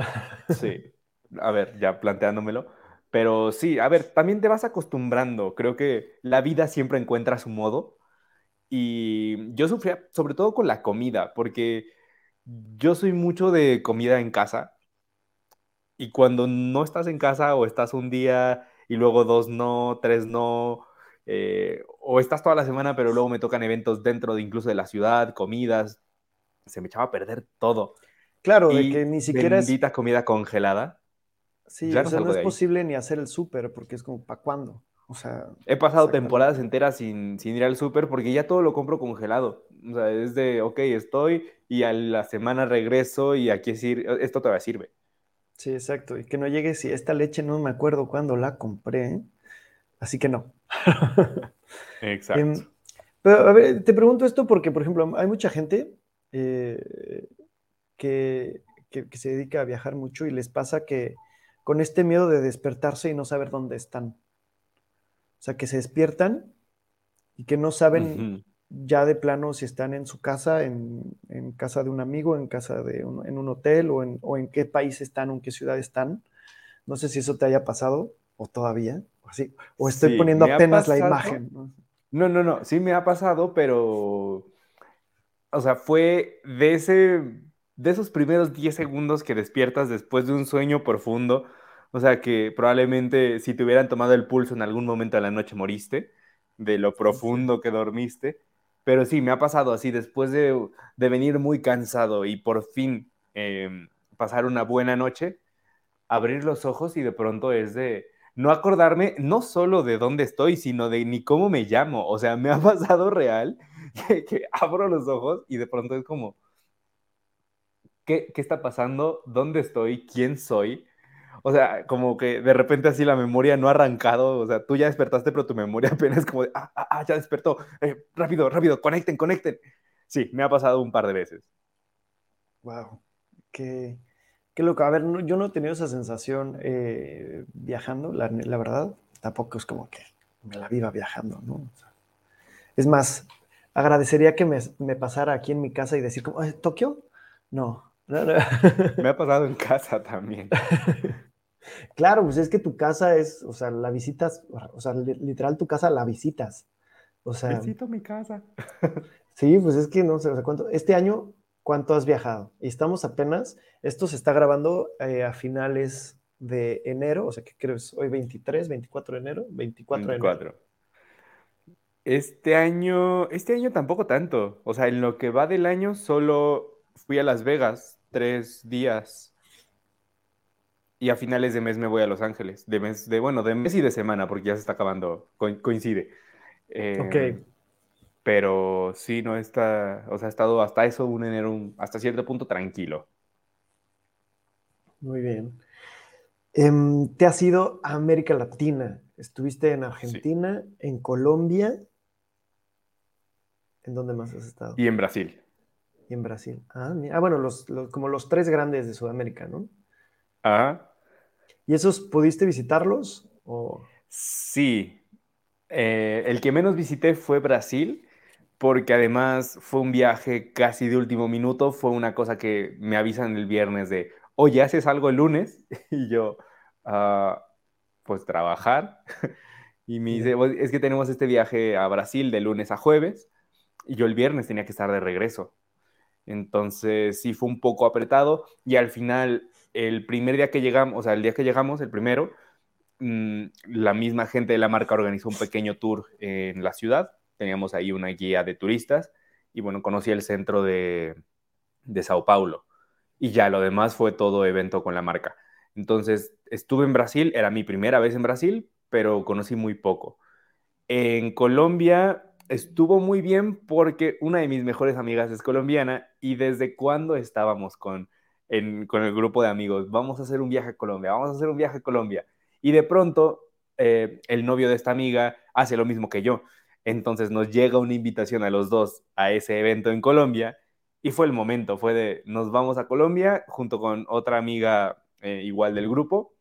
sí. A ver, ya planteándomelo. Pero sí, a ver, también te vas acostumbrando. Creo que la vida siempre encuentra su modo. Y yo sufría sobre todo con la comida, porque yo soy mucho de comida en casa. Y cuando no estás en casa o estás un día y luego dos no, tres no, eh, o estás toda la semana pero luego me tocan eventos dentro de incluso de la ciudad, comidas, se me echaba a perder todo. Claro, de que ni siquiera bendita comida congelada. Sí, o sea, no es posible ni hacer el súper porque es como, ¿para cuándo? O sea... He pasado temporadas enteras sin, ir al súper porque ya todo lo compro congelado. O sea, es de, ok, estoy y a la semana regreso y aquí decir, esto todavía sirve. Sí, exacto. Y que no llegue si esta leche no me acuerdo cuándo la compré. Así que no. Exacto. Em, pero, a ver, te pregunto esto porque, por ejemplo, hay mucha gente eh, que, que se dedica a viajar mucho y les pasa que con este miedo de despertarse y no saber dónde están. O sea, que se despiertan y que no saben ya de plano si están en su casa, en, casa de un amigo, en casa de un, en un hotel o en, o en, qué país están o en qué ciudad están. No sé si eso te haya pasado o todavía, o así, o estoy poniendo apenas la imagen. No, no, no, sí me ha pasado, pero, o sea, fue de ese de esos primeros 10 segundos que despiertas después de un sueño profundo, o sea que probablemente si te hubieran tomado el pulso en algún momento de la noche moriste, de lo profundo que dormiste. Pero sí, me ha pasado así, después de, venir muy cansado y por fin em, pasar una buena noche, abrir los ojos y de pronto es de no acordarme no solo de dónde estoy, sino de ni cómo me llamo. O sea, me ha pasado real que abro los ojos y de pronto es como, ¿qué, está pasando? ¿Dónde estoy? ¿Quién soy? O sea, como que de repente así la memoria no ha arrancado. O sea, tú ya despertaste, pero tu memoria apenas como de, ah, ah, ah ya despertó. Eh, rápido, rápido, conecten, conecten. Sí, me ha pasado un par de veces. Wow, qué, qué loco. A ver, yo no he tenido esa sensación eh, viajando, la, verdad. Tampoco es como que me la viva viajando, ¿no? es más, agradecería que me, me, pasara aquí en mi casa y decir, como, ¿Tokio? No, Me ha pasado en casa también. Claro, pues es que tu casa es, o sea, la visitas, o sea, literal tu casa la visitas. O sea, visito mi casa. Sí, pues es que no sé, o sea, cuánto, este año, ¿cuánto has viajado? Y estamos apenas, esto se está grabando eh, a finales de enero, o sea, que creo es hoy 23, 24 de enero, 24, de enero. Este año, este año tampoco tanto, o sea, en lo que va del año solo fui a Las Vegas tres días. Y a finales de mes me voy a Los Ángeles. De mes, de, bueno, de mes y de semana, porque ya se está acabando, coincide. ok. Em, pero sí, no está, o sea, ha estado hasta eso un enero, hasta cierto punto tranquilo. Muy bien. Em, te has ido a América Latina. Estuviste en Argentina, en Colombia. ¿En dónde más has estado? Y en Brasil y en Brasil. Ah, ah bueno, los, como los tres grandes de Sudamérica, ¿no? Ajá. ¿Y esos pudiste visitarlos? O... Sí. Eh, el que menos visité fue Brasil, porque además fue un viaje casi de último minuto. Fue una cosa que me avisan el viernes de, oye, ¿haces algo el lunes? Y yo, ah, pues trabajar. Y me dice, es que tenemos este viaje a Brasil de lunes a jueves. Y yo el viernes tenía que estar de regreso. Entonces sí fue un poco apretado y al final, el primer día que llegamos, o sea, el día que llegamos, el primero, mm, la misma gente de la marca organizó un pequeño tour en la ciudad. Teníamos ahí una guía de turistas y bueno, conocí el centro de, de Sao Paulo y ya lo demás fue todo evento con la marca. Entonces estuve en Brasil, era mi primera vez en Brasil, pero conocí muy poco. En Colombia estuvo muy bien porque una de mis mejores amigas es colombiana y desde cuando estábamos con, con el grupo de amigos, vamos a hacer un viaje a Colombia, vamos a hacer un viaje a Colombia. Y de pronto eh, el novio de esta amiga hace lo mismo que yo. Entonces nos llega una invitación a los dos a ese evento en Colombia y fue el momento, fue de nos vamos a Colombia junto con otra amiga eh, igual del grupo.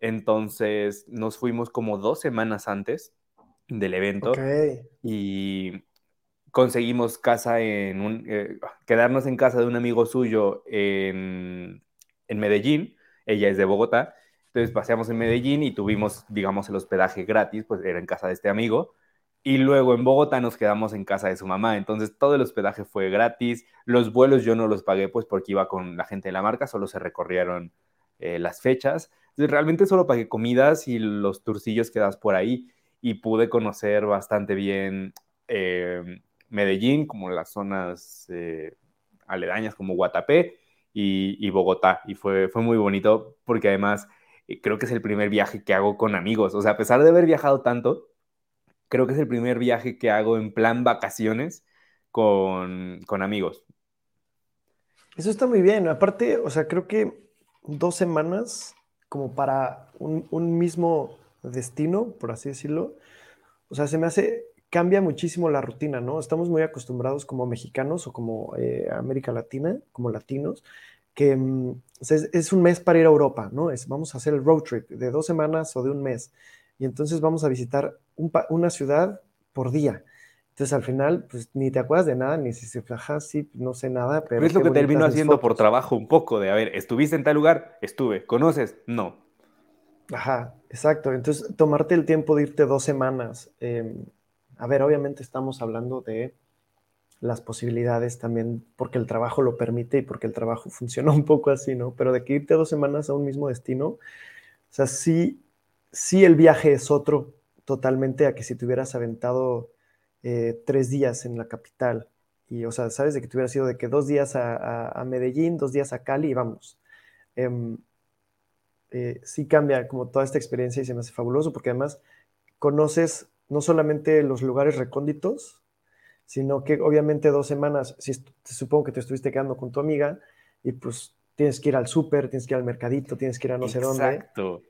Entonces nos fuimos como dos semanas antes del evento y conseguimos casa en un, eh, quedarnos en casa de un amigo suyo en, en, Medellín, ella es de Bogotá, entonces paseamos en Medellín y tuvimos, digamos, el hospedaje gratis, pues era en casa de este amigo, y luego en Bogotá nos quedamos en casa de su mamá, entonces todo el hospedaje fue gratis, los vuelos yo no los pagué pues porque iba con la gente de la marca, solo se recorrieron eh, las fechas, entonces realmente solo pagué comidas y los turcillos que das por ahí, y pude conocer bastante bien eh, Medellín, como las zonas eh, aledañas como Guatapé y, Bogotá. Y fue, fue muy bonito porque además eh, creo que es el primer viaje que hago con amigos. O sea, a pesar de haber viajado tanto, creo que es el primer viaje que hago en plan vacaciones con, amigos. Eso está muy bien. Aparte, o sea, creo que dos semanas como para un, un mismo destino, por así decirlo, o sea, se me hace, cambia muchísimo la rutina, ¿no? Estamos muy acostumbrados como mexicanos o como eh, América Latina, como latinos, que mm, es, un mes para ir a Europa, ¿no? Es, vamos a hacer el road trip de dos semanas o de un mes. Y entonces vamos a visitar una ciudad por día. Entonces al final, pues ni te acuerdas de nada, ni si se ajá, sí, no sé nada, pero... es lo que termino haciendo por trabajo un poco, de, a ver, ¿estuviste en tal lugar? Estuve. ¿Conoces? No. Ajá, exacto. Entonces, tomarte el tiempo de irte dos semanas. Em, a ver, obviamente estamos hablando de las posibilidades también porque el trabajo lo permite y porque el trabajo funciona un poco así, ¿no? Pero de que irte dos semanas a un mismo destino, o sea, sí, sí el viaje es otro totalmente a que si te hubieras aventado eh, tres días en la capital y, o sea, sabes de que te hubieras ido de que dos días a, Medellín, dos días a Cali y vamos. Em, eh, sí cambia como toda esta experiencia y se me hace fabuloso porque además conoces no solamente los lugares recónditos, sino que obviamente dos semanas, si supongo que te estuviste quedando con tu amiga y pues tienes que ir al súper, tienes que ir al mercadito, tienes que ir a no sé dónde. Exacto.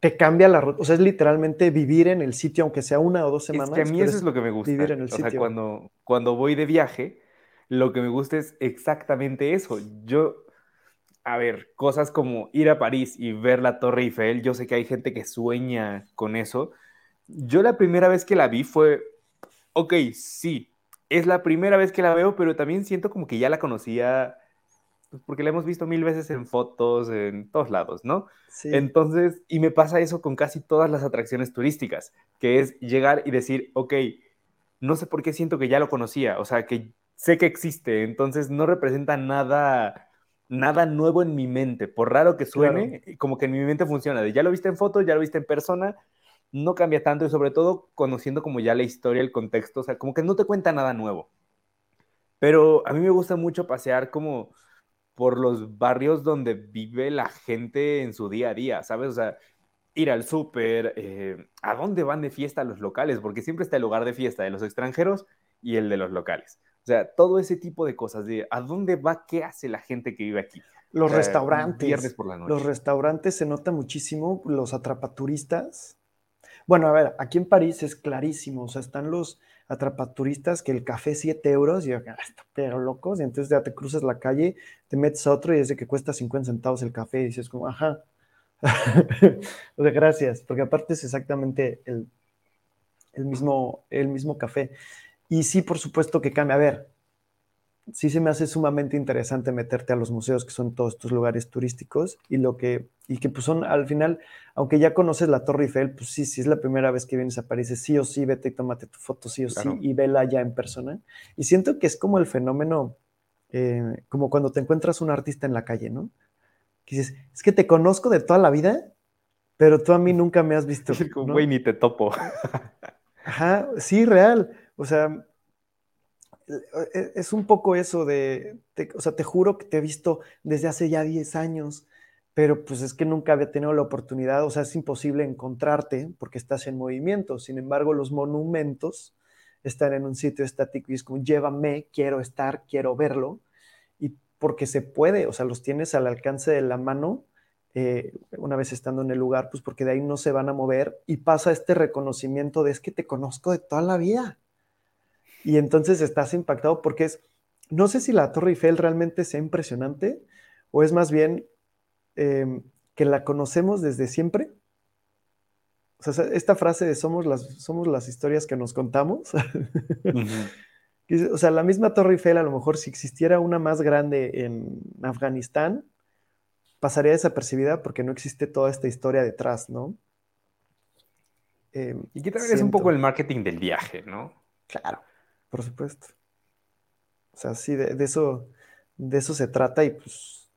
Te cambia la ruta. O sea, es literalmente vivir en el sitio, aunque sea una o dos semanas. Es que a mí eso es lo que me gusta. Vivir en el o sitio. sea, cuando, cuando voy de viaje, lo que me gusta es exactamente eso. Yo, a ver, cosas como ir a París y ver la Torre Eiffel, yo sé que hay gente que sueña con eso. Yo la primera vez que la vi fue, ok, sí, es la primera vez que la veo, pero también siento como que ya la conocía, pues, porque la hemos visto mil veces en fotos, en todos lados, ¿no? Sí. Entonces, y me pasa eso con casi todas las atracciones turísticas, que es llegar y decir, ok, no sé por qué siento que ya lo conocía, o sea, que sé que existe, entonces no representa nada, nada nuevo en mi mente, por raro que suene, como que en mi mente funciona, de ya lo viste en foto, ya lo viste en persona, no cambia tanto y sobre todo conociendo como ya la historia, el contexto, o sea, como que no te cuenta nada nuevo. Pero a mí me gusta mucho pasear como por los barrios donde vive la gente en su día a día, ¿sabes? O sea, ir al súper, eh, ¿a dónde van de fiesta los locales? Porque siempre está el lugar de fiesta de los extranjeros y el de los locales. O sea, todo ese tipo de cosas, de a dónde va, qué hace la gente que vive aquí. Los O sea, restaurantes. Viernes por la noche. Los restaurantes se nota muchísimo, los atrapaturistas. Bueno, a ver, aquí en París es clarísimo, o sea, están los atrapaturistas que el café 7 euros, y yo, "Ah, está pero locos, y entonces ya te cruzas la calle, te metes a otro y es de que cuesta 50 centavos el café, y dices como, ajá, o sea, gracias, porque aparte es exactamente el, el, mismo, el mismo café. Y sí, por supuesto que cambia. A ver, sí se me hace sumamente interesante meterte a los museos, que son todos estos lugares turísticos, y lo que, y que pues son al final, aunque ya conoces la Torre Eiffel, pues sí, si es la primera vez que vienes a París, es sí o sí, vete y tómate tu foto, sí o Claro. sí, y vela ya en persona. Y siento que es como el fenómeno, eh, como cuando te encuentras un artista en la calle, ¿no? Que dices, es que te conozco de toda la vida, pero tú a mí nunca me has visto. Es como, ¿no? Güey, ni te topo. Ajá, sí, real. O sea, e- es un poco eso de, te- o sea, te juro que te he visto desde hace ya 10 años, pero pues es que nunca había tenido la oportunidad, o sea, es imposible encontrarte porque estás en movimiento. Sin embargo, los monumentos están en un sitio estático y es como, llévame, quiero estar, quiero verlo, y porque se puede, o sea, los tienes al alcance de la mano. eh, una vez estando en el lugar, pues porque de ahí no se van a mover y pasa este reconocimiento de es que te conozco de toda la vida. Y entonces estás impactado porque es, no sé si la Torre Eiffel realmente sea impresionante o es más bien eh, que la conocemos desde siempre. O sea, esta frase de somos las, somos las historias que nos contamos. O sea, la misma Torre Eiffel, a lo mejor si existiera una más grande en Afganistán, pasaría desapercibida porque no existe toda esta historia detrás, ¿no? Eh, Y que también es un poco el marketing del viaje, ¿no? Claro, por supuesto. O sea, sí, de, eso, de eso se trata y pues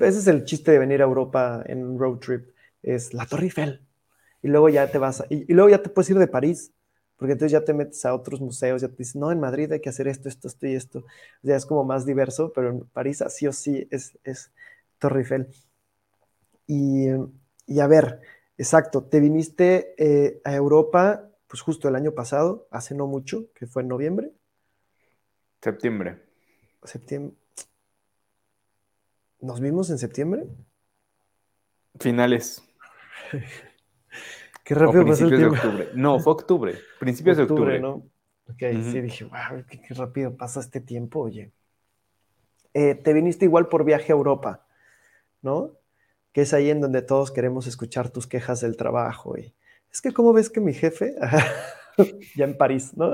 ese es el chiste de venir a Europa en road trip, es la Torre Eiffel. Y luego ya te vas, a- y, y luego ya te puedes ir de París, porque entonces ya te metes a otros museos, ya te dicen, no, en Madrid hay que hacer esto, esto, esto y esto. O sea, es como más diverso, pero en París así o sí es, es Torre Eiffel. Y, y a ver, exacto, te viniste eh, a Europa, pues justo el año pasado, hace no mucho, que fue en noviembre, Septiembre. septiembre. ¿Nos vimos en septiembre? Finales. Qué rápido pasó el principios de tiempo. octubre. No, fue octubre. Principios de octubre. ¿no? Ok, sí, dije, wow, qué, qué rápido pasa este tiempo, oye. Eh, te viniste igual por viaje a Europa, ¿no? Que es ahí en donde todos queremos escuchar tus quejas del trabajo. Y es que, ¿cómo ves que mi jefe? ya en París, ¿no?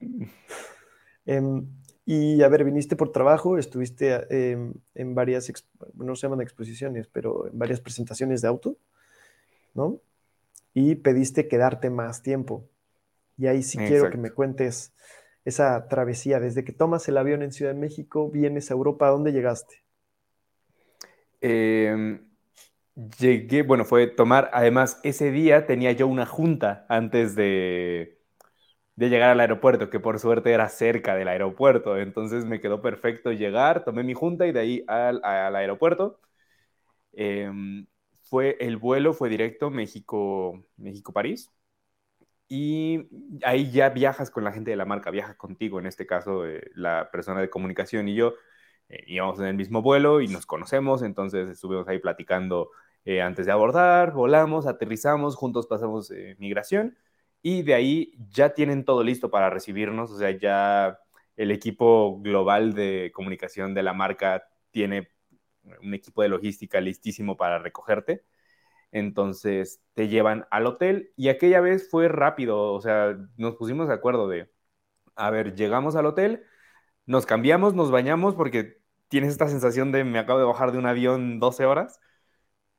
Em, y a ver, viniste por trabajo, estuviste em, en varias, no se llaman exposiciones, pero en varias presentaciones de auto, ¿no? Y pediste quedarte más tiempo. Y ahí sí quiero que me cuentes esa travesía. Desde que tomas el avión en Ciudad de México, vienes a Europa, ¿a dónde llegaste? Eh, llegué, bueno, fue tomar, además ese día tenía yo una junta antes de, de llegar al aeropuerto, que por suerte era cerca del aeropuerto, entonces me quedó perfecto llegar, tomé mi junta y de ahí al, aeropuerto. Eh, fue, el vuelo fue directo México, México-París. Y ahí ya viajas con la gente de la marca, viajas contigo, en este caso, eh, la persona de comunicación y yo. eh, íbamos en el mismo vuelo y nos conocemos, entonces estuvimos ahí platicando eh, antes de abordar, volamos, aterrizamos, juntos pasamos migración y de ahí ya tienen todo listo para recibirnos, o sea, ya el equipo global de comunicación de la marca tiene un equipo de logística listísimo para recogerte. Entonces te llevan al hotel y aquella vez fue rápido, o sea, nos pusimos de acuerdo de, a ver, llegamos al hotel, nos cambiamos, nos bañamos porque tienes esta sensación de me acabo de bajar de un avión 12 horas.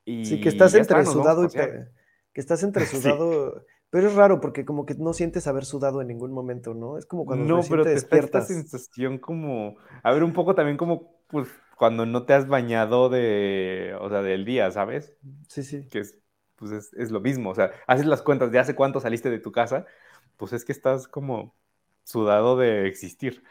Y sí, que estás entre sudado y que estás entre sudado, pero es raro porque como que no sientes haber sudado en ningún momento, ¿no? Es como cuando no, pero te despiertas. esta sensación como, a ver, un poco también como, pues, cuando no te has bañado de, o sea, del día, ¿sabes? Sí, sí. Que es, pues es, es lo mismo, o sea, haces las cuentas de hace cuánto saliste de tu casa, pues es que estás como sudado de existir.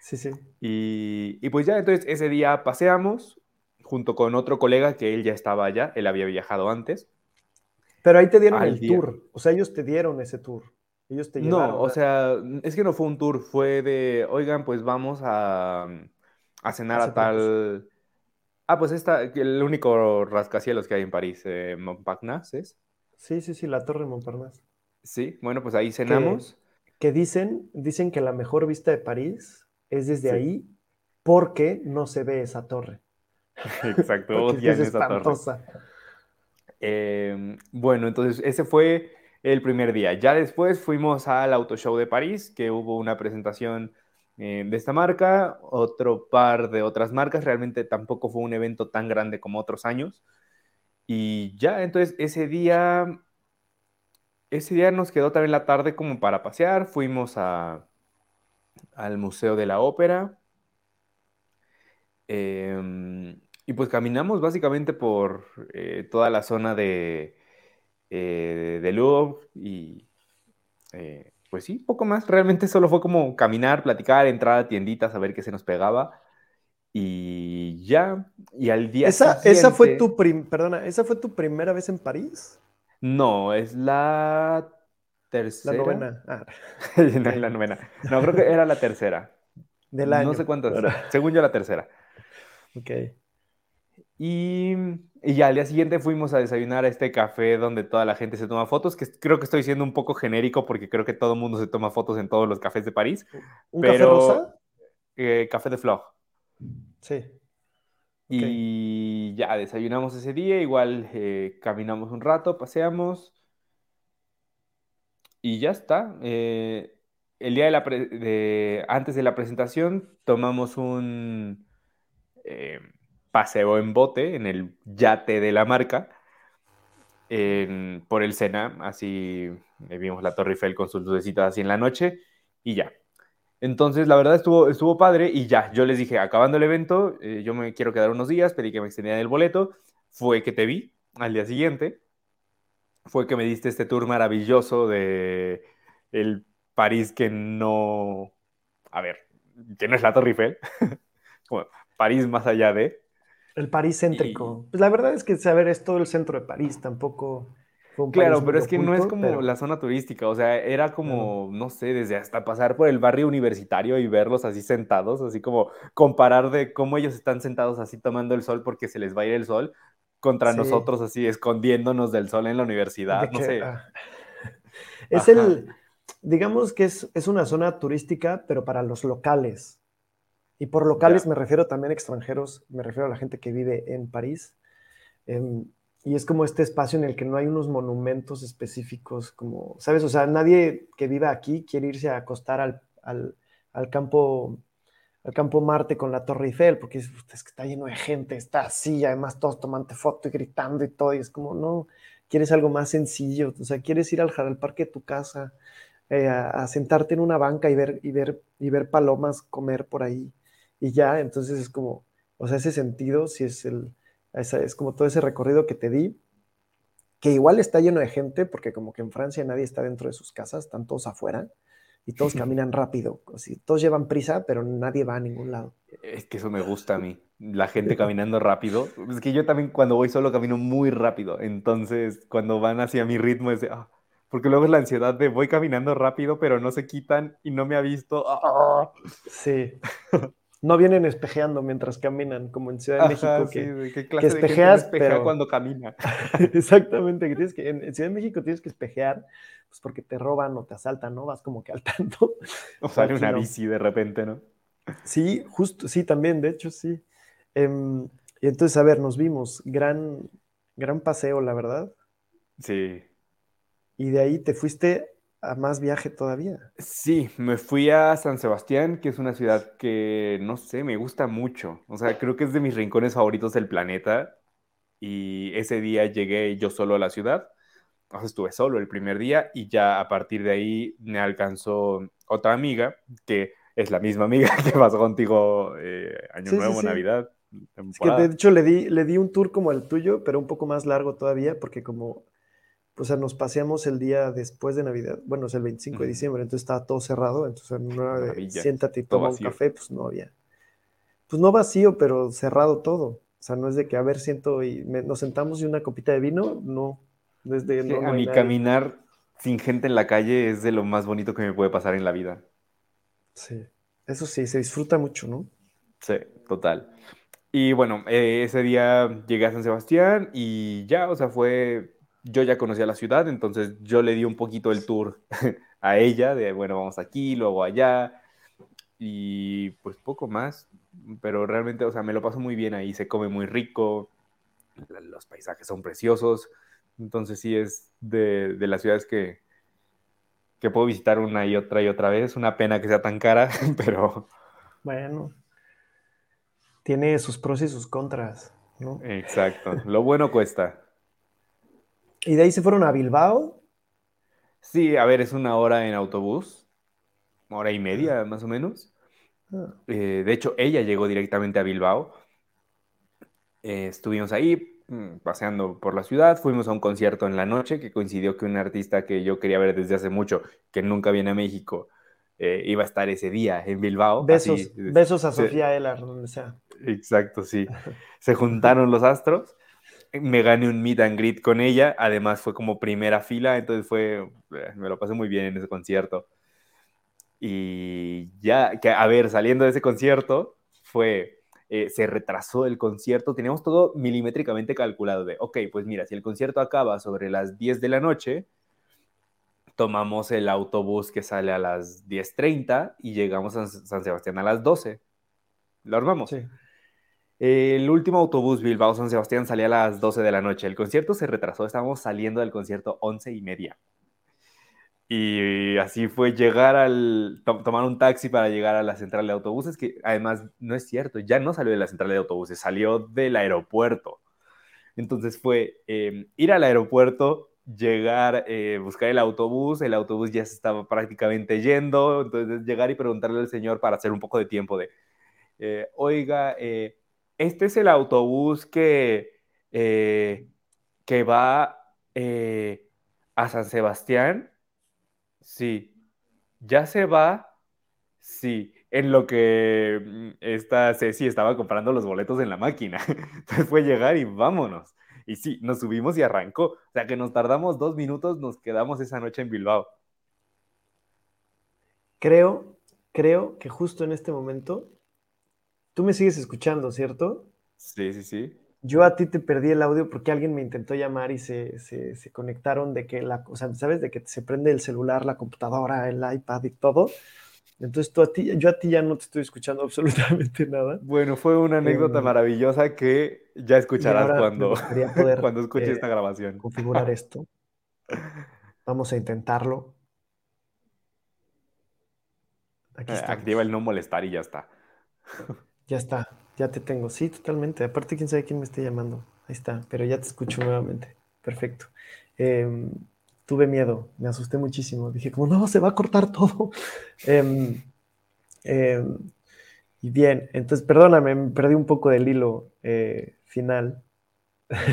Sí, sí. Y, y, pues ya, entonces ese día paseamos junto con otro colega que él ya estaba allá, él había viajado antes. Pero ahí te dieron el tour, o sea, ellos te dieron ese tour. Ellos te llevaron. No, o sea, es que no fue un tour, fue de, oigan, pues vamos a, a cenar a tal... Ah, pues esta, el único rascacielos que hay en París, eh, Montparnasse, ¿es? Sí, sí, sí, la Torre Montparnasse. Sí, bueno, pues ahí cenamos. Que, dicen, dicen que la mejor vista de París es desde ahí porque no se ve esa torre. Exacto, odian esa torre. Em, bueno, entonces ese fue el primer día. Ya después fuimos al Auto Show de París, que hubo una presentación eh, de esta marca, otro par de otras marcas. Realmente tampoco fue un evento tan grande como otros años. Y ya, entonces ese día, ese día nos quedó también la tarde como para pasear. Fuimos al Museo de la Ópera. Em, y pues caminamos básicamente por eh, toda la zona de, eh, de Louvre y pues sí, poco más. Realmente solo fue como caminar, platicar, entrar a tienditas, a ver qué se nos pegaba. Y ya, y al día ¿Esa, siguiente... ¿Esa fue tu, perdona, ¿esa fue tu primera vez en París? No, es la tercera. La novena. Ah. no, la novena. No, creo que era la tercera. Del año. No sé cuántas. Según yo, la tercera. Ok. Y, ya al día siguiente fuimos a desayunar a este café donde toda la gente se toma fotos, que creo que estoy siendo un poco genérico porque creo que todo el mundo se toma fotos en todos los cafés de París. ¿Un café rosa? Eh, café de Flor. Sí. Y ya desayunamos ese día, igual eh, caminamos un rato, paseamos y ya está. Eh, el día de la de, antes de la presentación tomamos un paseo en bote, en el yate de la marca, por el Sena, así eh, vimos la Torre Eiffel con sus lucecitas así en la noche y ya. Entonces, la verdad estuvo, estuvo padre y ya, yo les dije, acabando el evento, eh, yo me quiero quedar unos días, pedí que me extendieran el boleto, fue que te vi al día siguiente, fue que me diste este tour maravilloso de el París que no, a ver, que no es la Torre Eiffel, París más allá de, el París céntrico. Pues la verdad es que saber es todo el centro de París, tampoco Claro, pero es que no es como la zona turística, o sea, era como, no sé, desde hasta pasar por el barrio universitario y verlos así sentados, así como comparar de cómo ellos están sentados así tomando el sol porque se les va a ir el sol, contra nosotros así escondiéndonos del sol en la universidad, no sé. Ah. Es el, digamos que es, es una zona turística, pero para los locales. Y por locales me refiero también a extranjeros, me refiero a la gente que vive en París. Em, y es como este espacio en el que no hay unos monumentos específicos, como, ¿sabes? O sea, nadie que viva aquí quiere irse a acostar al, al, al campo al campo Marte con la Torre Eiffel, porque es, que está lleno de gente, está así, además todos tomando foto y gritando y todo, y es como, no, quieres algo más sencillo, o sea, quieres ir al, al parque de tu casa, eh, a, a, sentarte en una banca y ver, y ver, y ver palomas comer por ahí, y ya, entonces es como, o sea, ese sentido, si es el, es como todo ese recorrido que te di, que igual está lleno de gente, porque como que en Francia nadie está dentro de sus casas, están todos afuera y todos caminan rápido, así, todos llevan prisa, pero nadie va a ningún lado. Es que eso me gusta a mí, la gente caminando rápido. Es que yo también cuando voy solo camino muy rápido, entonces cuando van hacia mi ritmo es de, ah, porque luego es la ansiedad de voy caminando rápido, pero no se quitan y no me ha visto. Ah. Sí. No vienen espejeando mientras caminan, como en Ciudad de México, que, sí, ¿qué que espejeas, espejea pero... cuando camina. Exactamente, que tienes que, en, Ciudad de México tienes que espejear, pues porque te roban o te asaltan, ¿no? Vas como que al tanto. O sale una no. bici de repente, ¿no? Sí, justo, sí, también, de hecho, sí. Em, y entonces, a ver, nos vimos, gran, gran paseo, la verdad. Sí. Y de ahí te fuiste a más viaje todavía. Sí, me fui a San Sebastián, que es una ciudad que, no sé, me gusta mucho. O sea, creo que es de mis rincones favoritos del planeta. Y ese día llegué yo solo a la ciudad. O sea, estuve solo el primer día y ya a partir de ahí me alcanzó otra amiga, que es la misma amiga que pasó contigo eh, Año Sí, Nuevo, sí. Navidad, Es que de hecho le di, le di un tour como el tuyo, pero un poco más largo todavía, porque como, o sea, nos paseamos el día después de Navidad, bueno, es el 25 de diciembre, entonces estaba todo cerrado, entonces en una de siéntate y toma un café, pues no había. Pues no vacío, pero cerrado todo. O sea, no es de que, a ver, siento y me- nos sentamos y una copita de vino, no. No es de, Es que no, no a hay mí nadie. caminar sin gente en la calle es de lo más bonito que me puede pasar en la vida. Sí, eso sí, se disfruta mucho, ¿no? Sí, total. Y bueno, eh, ese día llegué a San Sebastián y ya, o sea, fue, yo ya conocía la ciudad, entonces yo le di un poquito el tour a ella, de bueno, vamos aquí, luego allá, y pues poco más, pero realmente, o sea, me lo paso muy bien ahí, se come muy rico, los paisajes son preciosos, entonces sí es de, de las ciudades que, que puedo visitar una y otra y otra vez, una pena que sea tan cara, pero Bueno, tiene sus pros y sus contras, ¿no? exacto, lo bueno cuesta. Y de ahí se fueron a Bilbao. Sí, a ver, es una hora en autobús, hora y media más o menos. Ah, Eh, de hecho, ella llegó directamente a Bilbao. Eh, estuvimos ahí mm, paseando por la ciudad, fuimos a un concierto en la noche que coincidió que un artista que yo quería ver desde hace mucho, que nunca viene a México, eh, iba a estar ese día en Bilbao. besos, Así, besos a Sofía Elar, donde sea. Exacto, sí. Se juntaron los astros. Me gané un meet and greet con ella. Además, fue como primera fila, entonces fue. eh, Me lo pasé muy bien en ese concierto. Y ya, que, a ver, saliendo de ese concierto, fue. eh, se retrasó el concierto. Teníamos todo milimétricamente calculado de, ok, pues mira, si el concierto acaba sobre las 10 de la noche, tomamos el autobús que sale a las 10.30 y llegamos a San Sebastián a las 12. Lo armamos. Sí. El último autobús Bilbao-San Sebastián salía a las 12 de la noche. El concierto se retrasó, estábamos saliendo del concierto 11 y media. Y así fue llegar al... to- tomar un taxi para llegar a la central de autobuses, que además no es cierto, ya no salió de la central de autobuses, salió del aeropuerto. Entonces fue eh, ir al aeropuerto, llegar, eh, buscar el autobús, el autobús ya se estaba prácticamente yendo, entonces llegar y preguntarle al señor para hacer un poco de tiempo de, eh, oiga, eh, este es el autobús que, eh, que va eh, a San Sebastián. Sí. ¿Ya se va? Sí. En lo que mm, esta Ceci estaba comprando los boletos en la máquina. Entonces fue llegar y vámonos. Y sí, nos subimos y arrancó. O sea que nos tardamos dos minutos, nos quedamos esa noche en Bilbao. Creo, creo que justo en este momento, tú me sigues escuchando, ¿cierto? Sí, sí, sí. Yo a ti te perdí el audio porque alguien me intentó llamar y se, se, se conectaron de que la, o sea, ¿sabes? De que se prende el celular, la computadora, el iPad y todo. Entonces tú a ti, yo a ti ya no te estoy escuchando absolutamente nada. Bueno, fue una anécdota Em, maravillosa que ya escucharás cuando, poder cuando escuches eh, esta grabación. configurar esto. Vamos a intentarlo. Aquí Eh. Activa el no molestar y ya está. Ya está, ya te tengo. Sí, totalmente. Aparte, quién sabe quién me esté llamando. Ahí está, pero ya te escucho nuevamente. Perfecto. Em, tuve miedo, me asusté muchísimo. Dije, como, no, se va a cortar todo. Em, em, y bien, entonces, perdóname, me perdí un poco del hilo eh, final.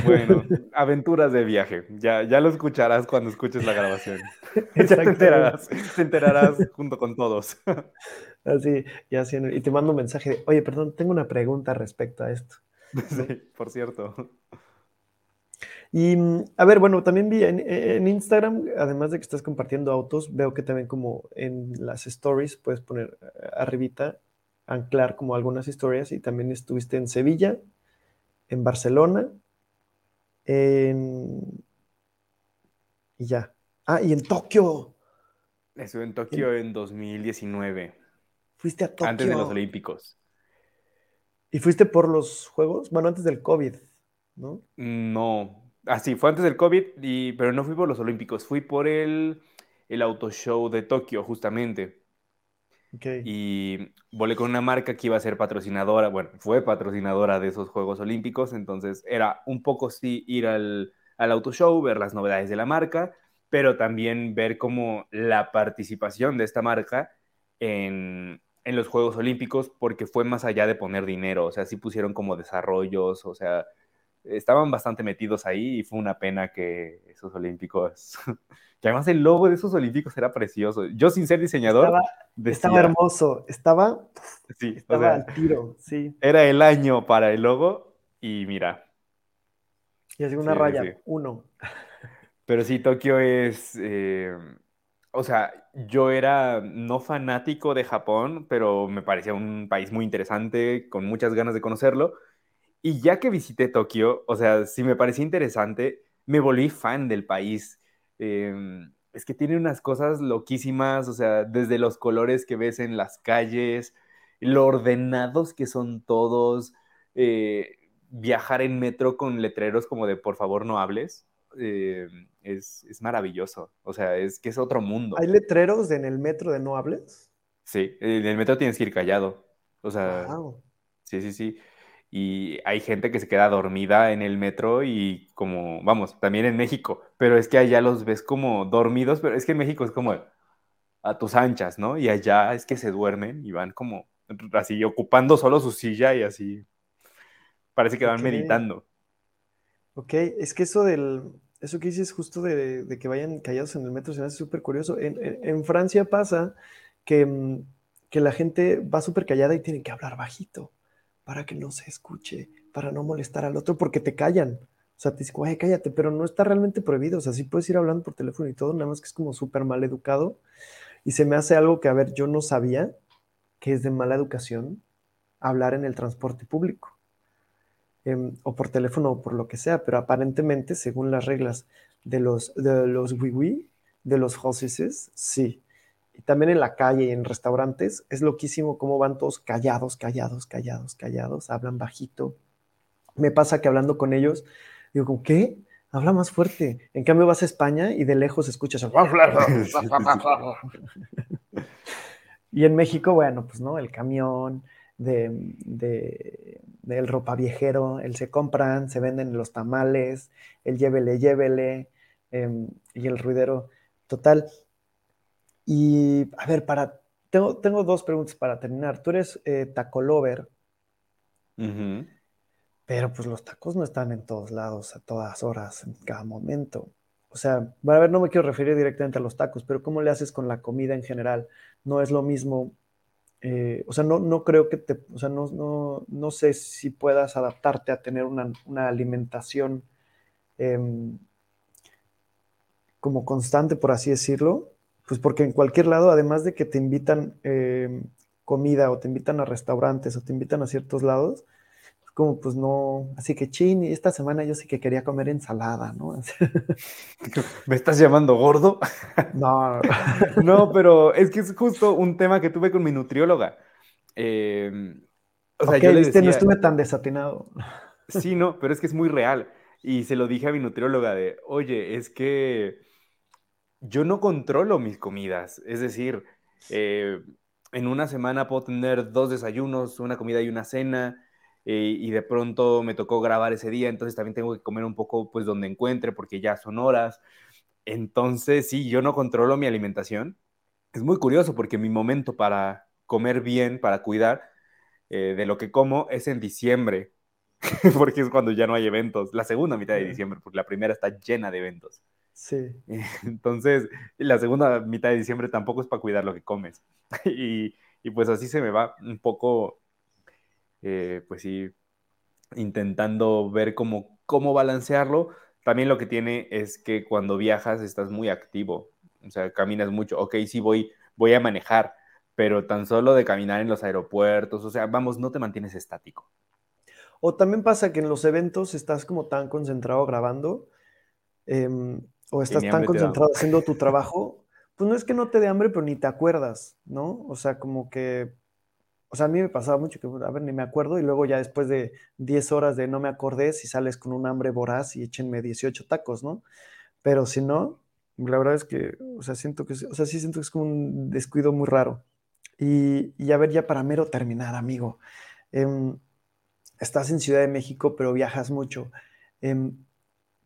Bueno, aventuras de viaje. Ya, ya lo escucharás cuando escuches la grabación. ya te enterarás, te enterarás junto con todos. Así, y así, en y te mando un mensaje de, oye, perdón, tengo una pregunta respecto a esto. Sí, por cierto. Y mm, a ver, bueno, también vi en, en Instagram, además de que estás compartiendo autos, veo que también como en las stories puedes poner eh, arribita anclar como algunas historias y también estuviste en Sevilla, en Barcelona, en... y ya. Ah, y en Tokio. Estuve en Tokio en 2019. Fuiste a Tokio. Antes de los Olímpicos. ¿Y fuiste por los Juegos? Bueno, antes del COVID, ¿no? No. Ah, sí, fue antes del COVID, y... pero no fui por los Olímpicos. Fui por el, el auto show de Tokio, justamente. Y volé con una marca que iba a ser patrocinadora, bueno, fue patrocinadora de esos Juegos Olímpicos, entonces era un poco sí ir al, al auto show, ver las novedades de la marca, pero también ver como la participación de esta marca en, en los Juegos Olímpicos, porque fue más allá de poner dinero, o sea, sí pusieron como desarrollos, o sea, estaban bastante metidos ahí y fue una pena que esos olímpicos, que además el logo de esos olímpicos era precioso. Yo sin ser diseñador... Estaba, hermoso, estaba, sí, estaba al tiro, sí. Era el año para el logo y mira. Y así una raya, uno. Pero sí, Tokio es... Eh, o sea, yo era no fanático de Japón, pero me parecía un país muy interesante, con muchas ganas de conocerlo. Y ya que visité Tokio, o sea, si me parecía interesante, me volví fan del país. Em, es que tiene unas cosas loquísimas, o sea, desde los colores que ves en las calles, lo ordenados que son todos, eh, viajar en metro con letreros como de por favor no hables, em, es, maravilloso. O sea, es que es otro mundo. ¿Hay letreros en el metro de no hables? Sí, en el metro tienes que ir callado. O sea, sí, sí, sí y hay gente que se queda dormida en el metro y como, vamos, también en México, pero es que allá los ves como dormidos, pero es que en México es como a tus anchas, ¿no? Y allá es que se duermen y van como así ocupando solo su silla y así parece que van meditando. Ok, es que eso del, eso que dices justo de, que vayan callados en el metro se me hace súper curioso. En, Francia pasa que, mm, que la gente va súper callada y tienen que hablar bajito para que no se escuche, para no molestar al otro, porque te callan. O sea, te dicen, cállate, pero no está realmente prohibido. O sea, sí puedes ir hablando por teléfono y todo, nada más que es como súper mal educado. Y se me hace algo que, a ver, yo no sabía que es de mala educación hablar en el transporte público. Em, o por teléfono o por lo que sea, pero aparentemente, según las reglas de los, de los wiwi, de los franceses, sí y también en la calle y en restaurantes, es loquísimo cómo van todos callados, callados, callados, callados, hablan bajito. Me pasa que hablando con ellos, digo, ¿qué? Habla más fuerte. En cambio vas a España y de lejos escuchas. y en México, bueno, pues no, el camión de, del ropa viejero, el se compran, se venden los tamales, el llévele, llévele, em, y el ruidero. Total, y a ver, para, tengo, tengo dos preguntas para terminar. Tú eres eh, taco lover, pero pues los tacos no están en todos lados, a todas horas, en cada momento. O sea, bueno, a ver, no me quiero referir directamente a los tacos, pero ¿cómo le haces con la comida en general? No es lo mismo, eh, o sea, no, no creo que te, o sea, no, no, no sé si puedas adaptarte a tener una, una alimentación em, como constante, por así decirlo, pues porque en cualquier lado, además de que te invitan eh, comida o te invitan a restaurantes o te invitan a ciertos lados, como pues no, así que chin, y esta semana yo sí que quería comer ensalada, ¿no? ¿Me estás llamando gordo? No, no, pero es que es justo un tema que tuve con mi nutrióloga. Eh, o sea, yo le decía, no estuve tan desatinado. Sí, no, pero es que es muy real. Y se lo dije a mi nutrióloga de, oye, es que yo no controlo mis comidas. Es decir, eh, en una semana puedo tener dos desayunos, una comida y una cena, eh, y de pronto me tocó grabar ese día, entonces también tengo que comer un poco pues donde encuentre porque ya son horas. Entonces, sí, yo no controlo mi alimentación. Es muy curioso porque mi momento para comer bien, para cuidar eh, de lo que como es en diciembre, porque es cuando ya no hay eventos. La segunda mitad de diciembre, porque la primera está llena de eventos. Sí. Entonces, la segunda mitad de diciembre tampoco es para cuidar lo que comes. Y, pues así se me va un poco, eh, pues sí, intentando ver cómo, cómo balancearlo. También lo que tiene es que cuando viajas estás muy activo, o sea, caminas mucho. Ok, sí voy, voy a manejar, pero tan solo de caminar en los aeropuertos, o sea, vamos, no te mantienes estático. O también pasa que en los eventos estás como tan concentrado grabando, em, o estás tan concentrado haciendo tu trabajo, pues no es que no te dé hambre, pero ni te acuerdas, ¿no? O sea, como que, o sea, a mí me pasaba mucho que, a ver, ni me acuerdo, y luego ya después de 10 horas de no me acordé, si sales con un hambre voraz y échenme 18 tacos, ¿no? Pero si no, la verdad es que, o sea, siento que, o sea, sí siento es como un descuido muy raro. Y, y a ver, ya para mero terminar, amigo. Em, estás en Ciudad de México, pero viajas mucho. Em,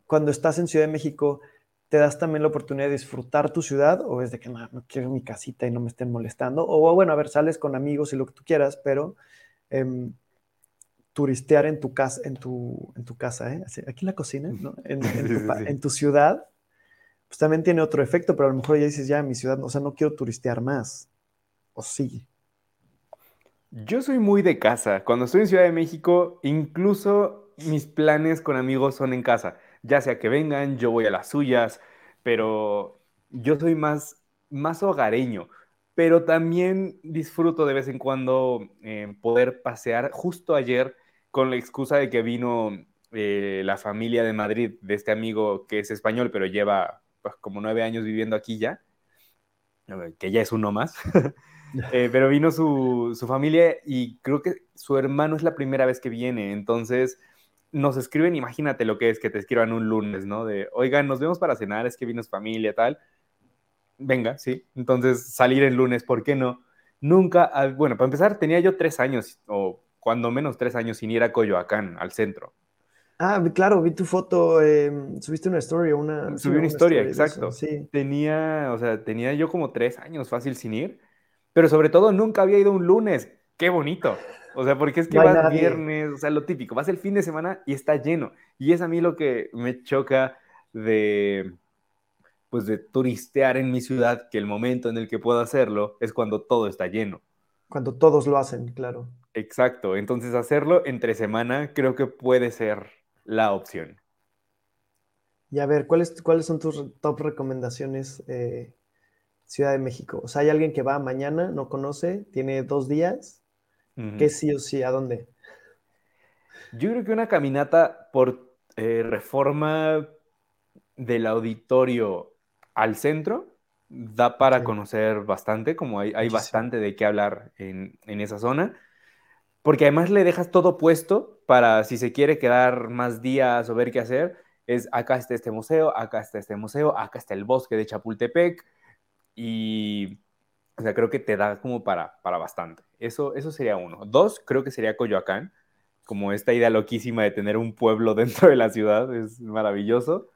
cuando estás en Ciudad de México, ¿te das también la oportunidad de disfrutar tu ciudad o es de que no, no quiero mi casita y no me estén molestando? O bueno, a ver, sales con amigos y lo que tú quieras, pero em, turistear en tu casa, en tu, en tu casa, ¿eh? aquí en la cocina, ¿no? En, tu, en, tu, ciudad, pues también tiene otro efecto, pero a lo mejor ya dices, ya, mi ciudad, o sea, no quiero turistear más. ¿O sí? Yo soy muy de casa. Cuando estoy en Ciudad de México, incluso mis planes con amigos son en casa. Ya sea que vengan, yo voy a las suyas, pero yo soy más, más hogareño. Pero también disfruto de vez en cuando eh, poder pasear. Justo ayer, con la excusa de que vino eh, la familia de Madrid, de este amigo que es español, pero lleva pues, como nueve años viviendo aquí ya, que ya es uno más. Eh, pero vino su, su, familia y creo que su hermano es la primera vez que viene, entonces nos escriben, imagínate lo que es que te escriban un lunes, ¿no? De, oigan, nos vemos para cenar, es que vino su familia, tal. Venga, sí. Entonces, salir el lunes, ¿por qué no? Nunca, bueno, para empezar, tenía yo tres años, o cuando menos tres años, sin ir a Coyoacán, al centro. Ah, claro, vi tu foto, em, subiste una story, una... Subí una, historia, exacto. sí. Tenía, o sea, tenía yo como tres años fácil sin ir pero sobre todo nunca había ido un lunes. Qué bonito. O sea, porque es que vas viernes, o sea, lo típico, vas el fin de semana y está lleno. Y es a mí lo que me choca de, pues de turistear en mi ciudad, que el momento en el que puedo hacerlo es cuando todo está lleno. Cuando todos lo hacen, claro. Exacto. Entonces hacerlo entre semana creo que puede ser la opción. Y a ver, ¿cuáles, cuáles son tus top recomendaciones eh, Ciudad de México. O sea, hay alguien que va mañana, no conoce, tiene dos días. ¿Qué sí o sí? ¿A dónde? Yo creo que una caminata por eh, reforma del auditorio al centro da para conocer bastante, como hay, hay bastante de qué hablar en, en, esa zona, porque además le dejas todo puesto para si se quiere quedar más días o ver qué hacer, es acá está este museo, acá está este museo, acá está el bosque de Chapultepec, y, o sea, creo que te da como para, para bastante. Eso, eso sería uno. Dos, creo que sería Coyoacán, como esta idea loquísima de tener un pueblo dentro de la ciudad, es maravilloso.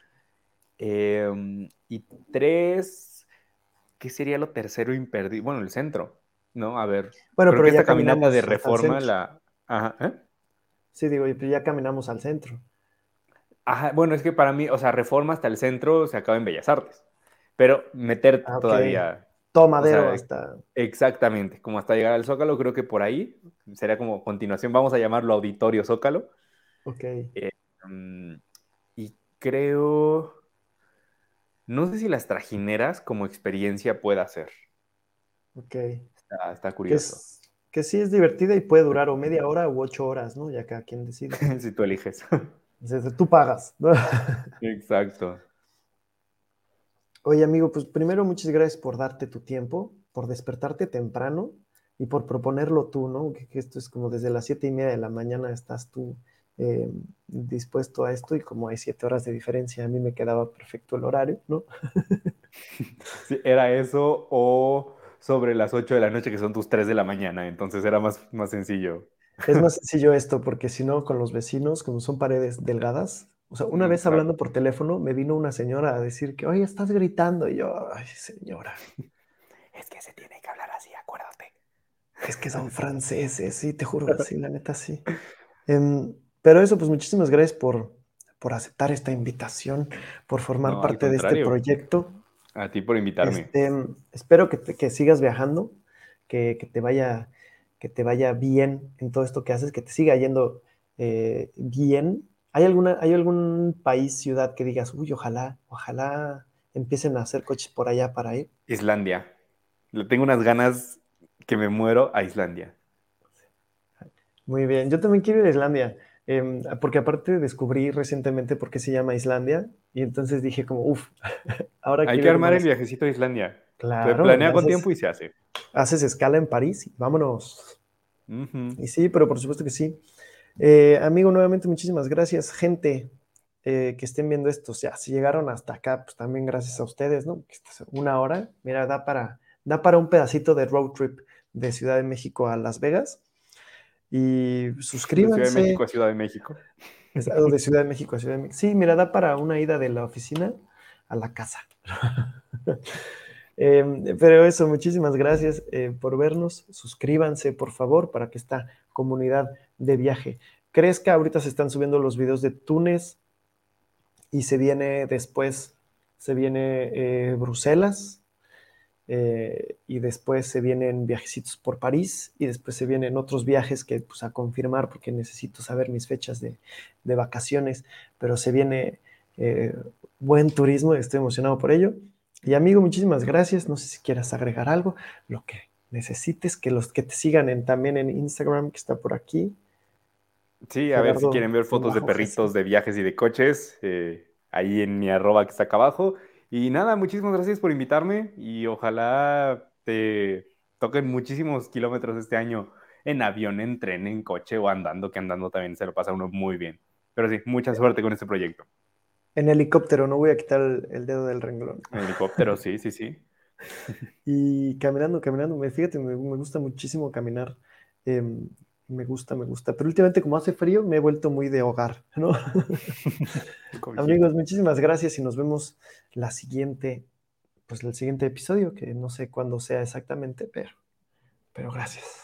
Em, y tres, ¿qué sería lo tercero imperdible? Bueno, el centro, ¿no? A ver, bueno, pero esta caminata de reforma la... Ajá, ¿eh? Sí, digo, pero ya caminamos al centro. Ajá, bueno, es que para mí, o sea, reforma hasta el centro se acaba en Bellas Artes pero meter ah, todavía. Tomadero hasta. Exactamente, como hasta llegar al Zócalo, creo que por ahí sería como continuación, vamos a llamarlo Auditorio Zócalo. Ok. Eh, mm, y creo. No sé si las trajineras como experiencia pueda ser. Ok. Está, curioso. Que, sí es divertida y puede durar o media hora u ocho horas, ¿no? Ya cada quien decide. si tú eliges. Tú pagas. Exacto. Oye, amigo, pues primero muchas gracias por darte tu tiempo, por despertarte temprano y por proponerlo tú, ¿no? Que, esto es como desde las siete y media de la mañana estás tú eh, dispuesto a esto y como hay siete horas de diferencia, a mí me quedaba perfecto el horario, ¿no? Sí, era eso o sobre las ocho de la noche que son tus tres de la mañana, entonces era más, más sencillo. Es más sencillo esto, porque si no, con los vecinos, como son paredes delgadas, o sea, una vez hablando por teléfono, me vino una señora a decir que, oye, estás gritando. Y yo, ay, señora. Es que se tiene que hablar así, acuérdate. Es que son franceses, sí, te juro, sí, la neta, sí. Em, pero eso, pues muchísimas gracias por, por aceptar esta invitación, por formar parte de este proyecto. A ti por invitarme. Este, espero que, que sigas viajando, que, que, te vaya, que te vaya bien en todo esto que haces, que te siga yendo eh, bien ¿Hay, alguna, ¿Hay algún país, ciudad que digas, uy, ojalá, ojalá empiecen a hacer coches por allá para ir? Islandia. Le tengo unas ganas que me muero a Islandia. Muy bien, yo también quiero ir a Islandia, em, porque aparte descubrí recientemente por qué se llama Islandia y entonces dije como, uff, ahora Hay que armar el viajecito a Islandia. Claro. Se planea con tiempo y se hace. Haces escala en París y vámonos. Y sí, pero por supuesto que sí. Eh, amigo, nuevamente muchísimas gracias, gente eh, que estén viendo esto. O sea, si llegaron hasta acá, pues también gracias a ustedes, ¿no? Una hora, mira, da para, da para un pedacito de road trip de Ciudad de México a Las Vegas. Y suscríbanse. De Ciudad de México a Ciudad de México. de Ciudad de México a Ciudad de México. Sí, mira, da para una ida de la oficina a la casa. Em, pero eso, muchísimas gracias eh, por vernos. Suscríbanse, por favor, para que esta comunidad de viaje crezca. Ahorita se están subiendo los videos de Túnez y se viene después, se viene eh, Bruselas. Eh, y después se vienen viajecitos por París y después se vienen otros viajes que pues a confirmar porque necesito saber mis fechas de, de vacaciones, pero se viene buen turismo, estoy emocionado por ello. Y amigo, muchísimas gracias. No sé si quieras agregar algo, lo que necesites, que los que te sigan en, también en Instagram, que está por aquí. Sí, a ver si quieren ver fotos de perritos, de viajes y de coches, eh, ahí en mi arroba que está acá abajo. Y nada, muchísimas gracias por invitarme y ojalá te toquen muchísimos kilómetros este año en avión, en tren, en coche o andando, que andando también se lo pasa uno muy bien. Pero sí, mucha suerte con este proyecto. En helicóptero, no voy a quitar el, dedo del renglón. En helicóptero, sí, sí, sí. Y caminando, caminando, me, fíjate, me, gusta muchísimo caminar. Em, me gusta, me gusta. Pero últimamente, como hace frío, me he vuelto muy de hogar, ¿no? Amigos, muchísimas gracias y nos vemos la siguiente, pues el siguiente episodio, que no sé cuándo sea exactamente, pero, pero gracias.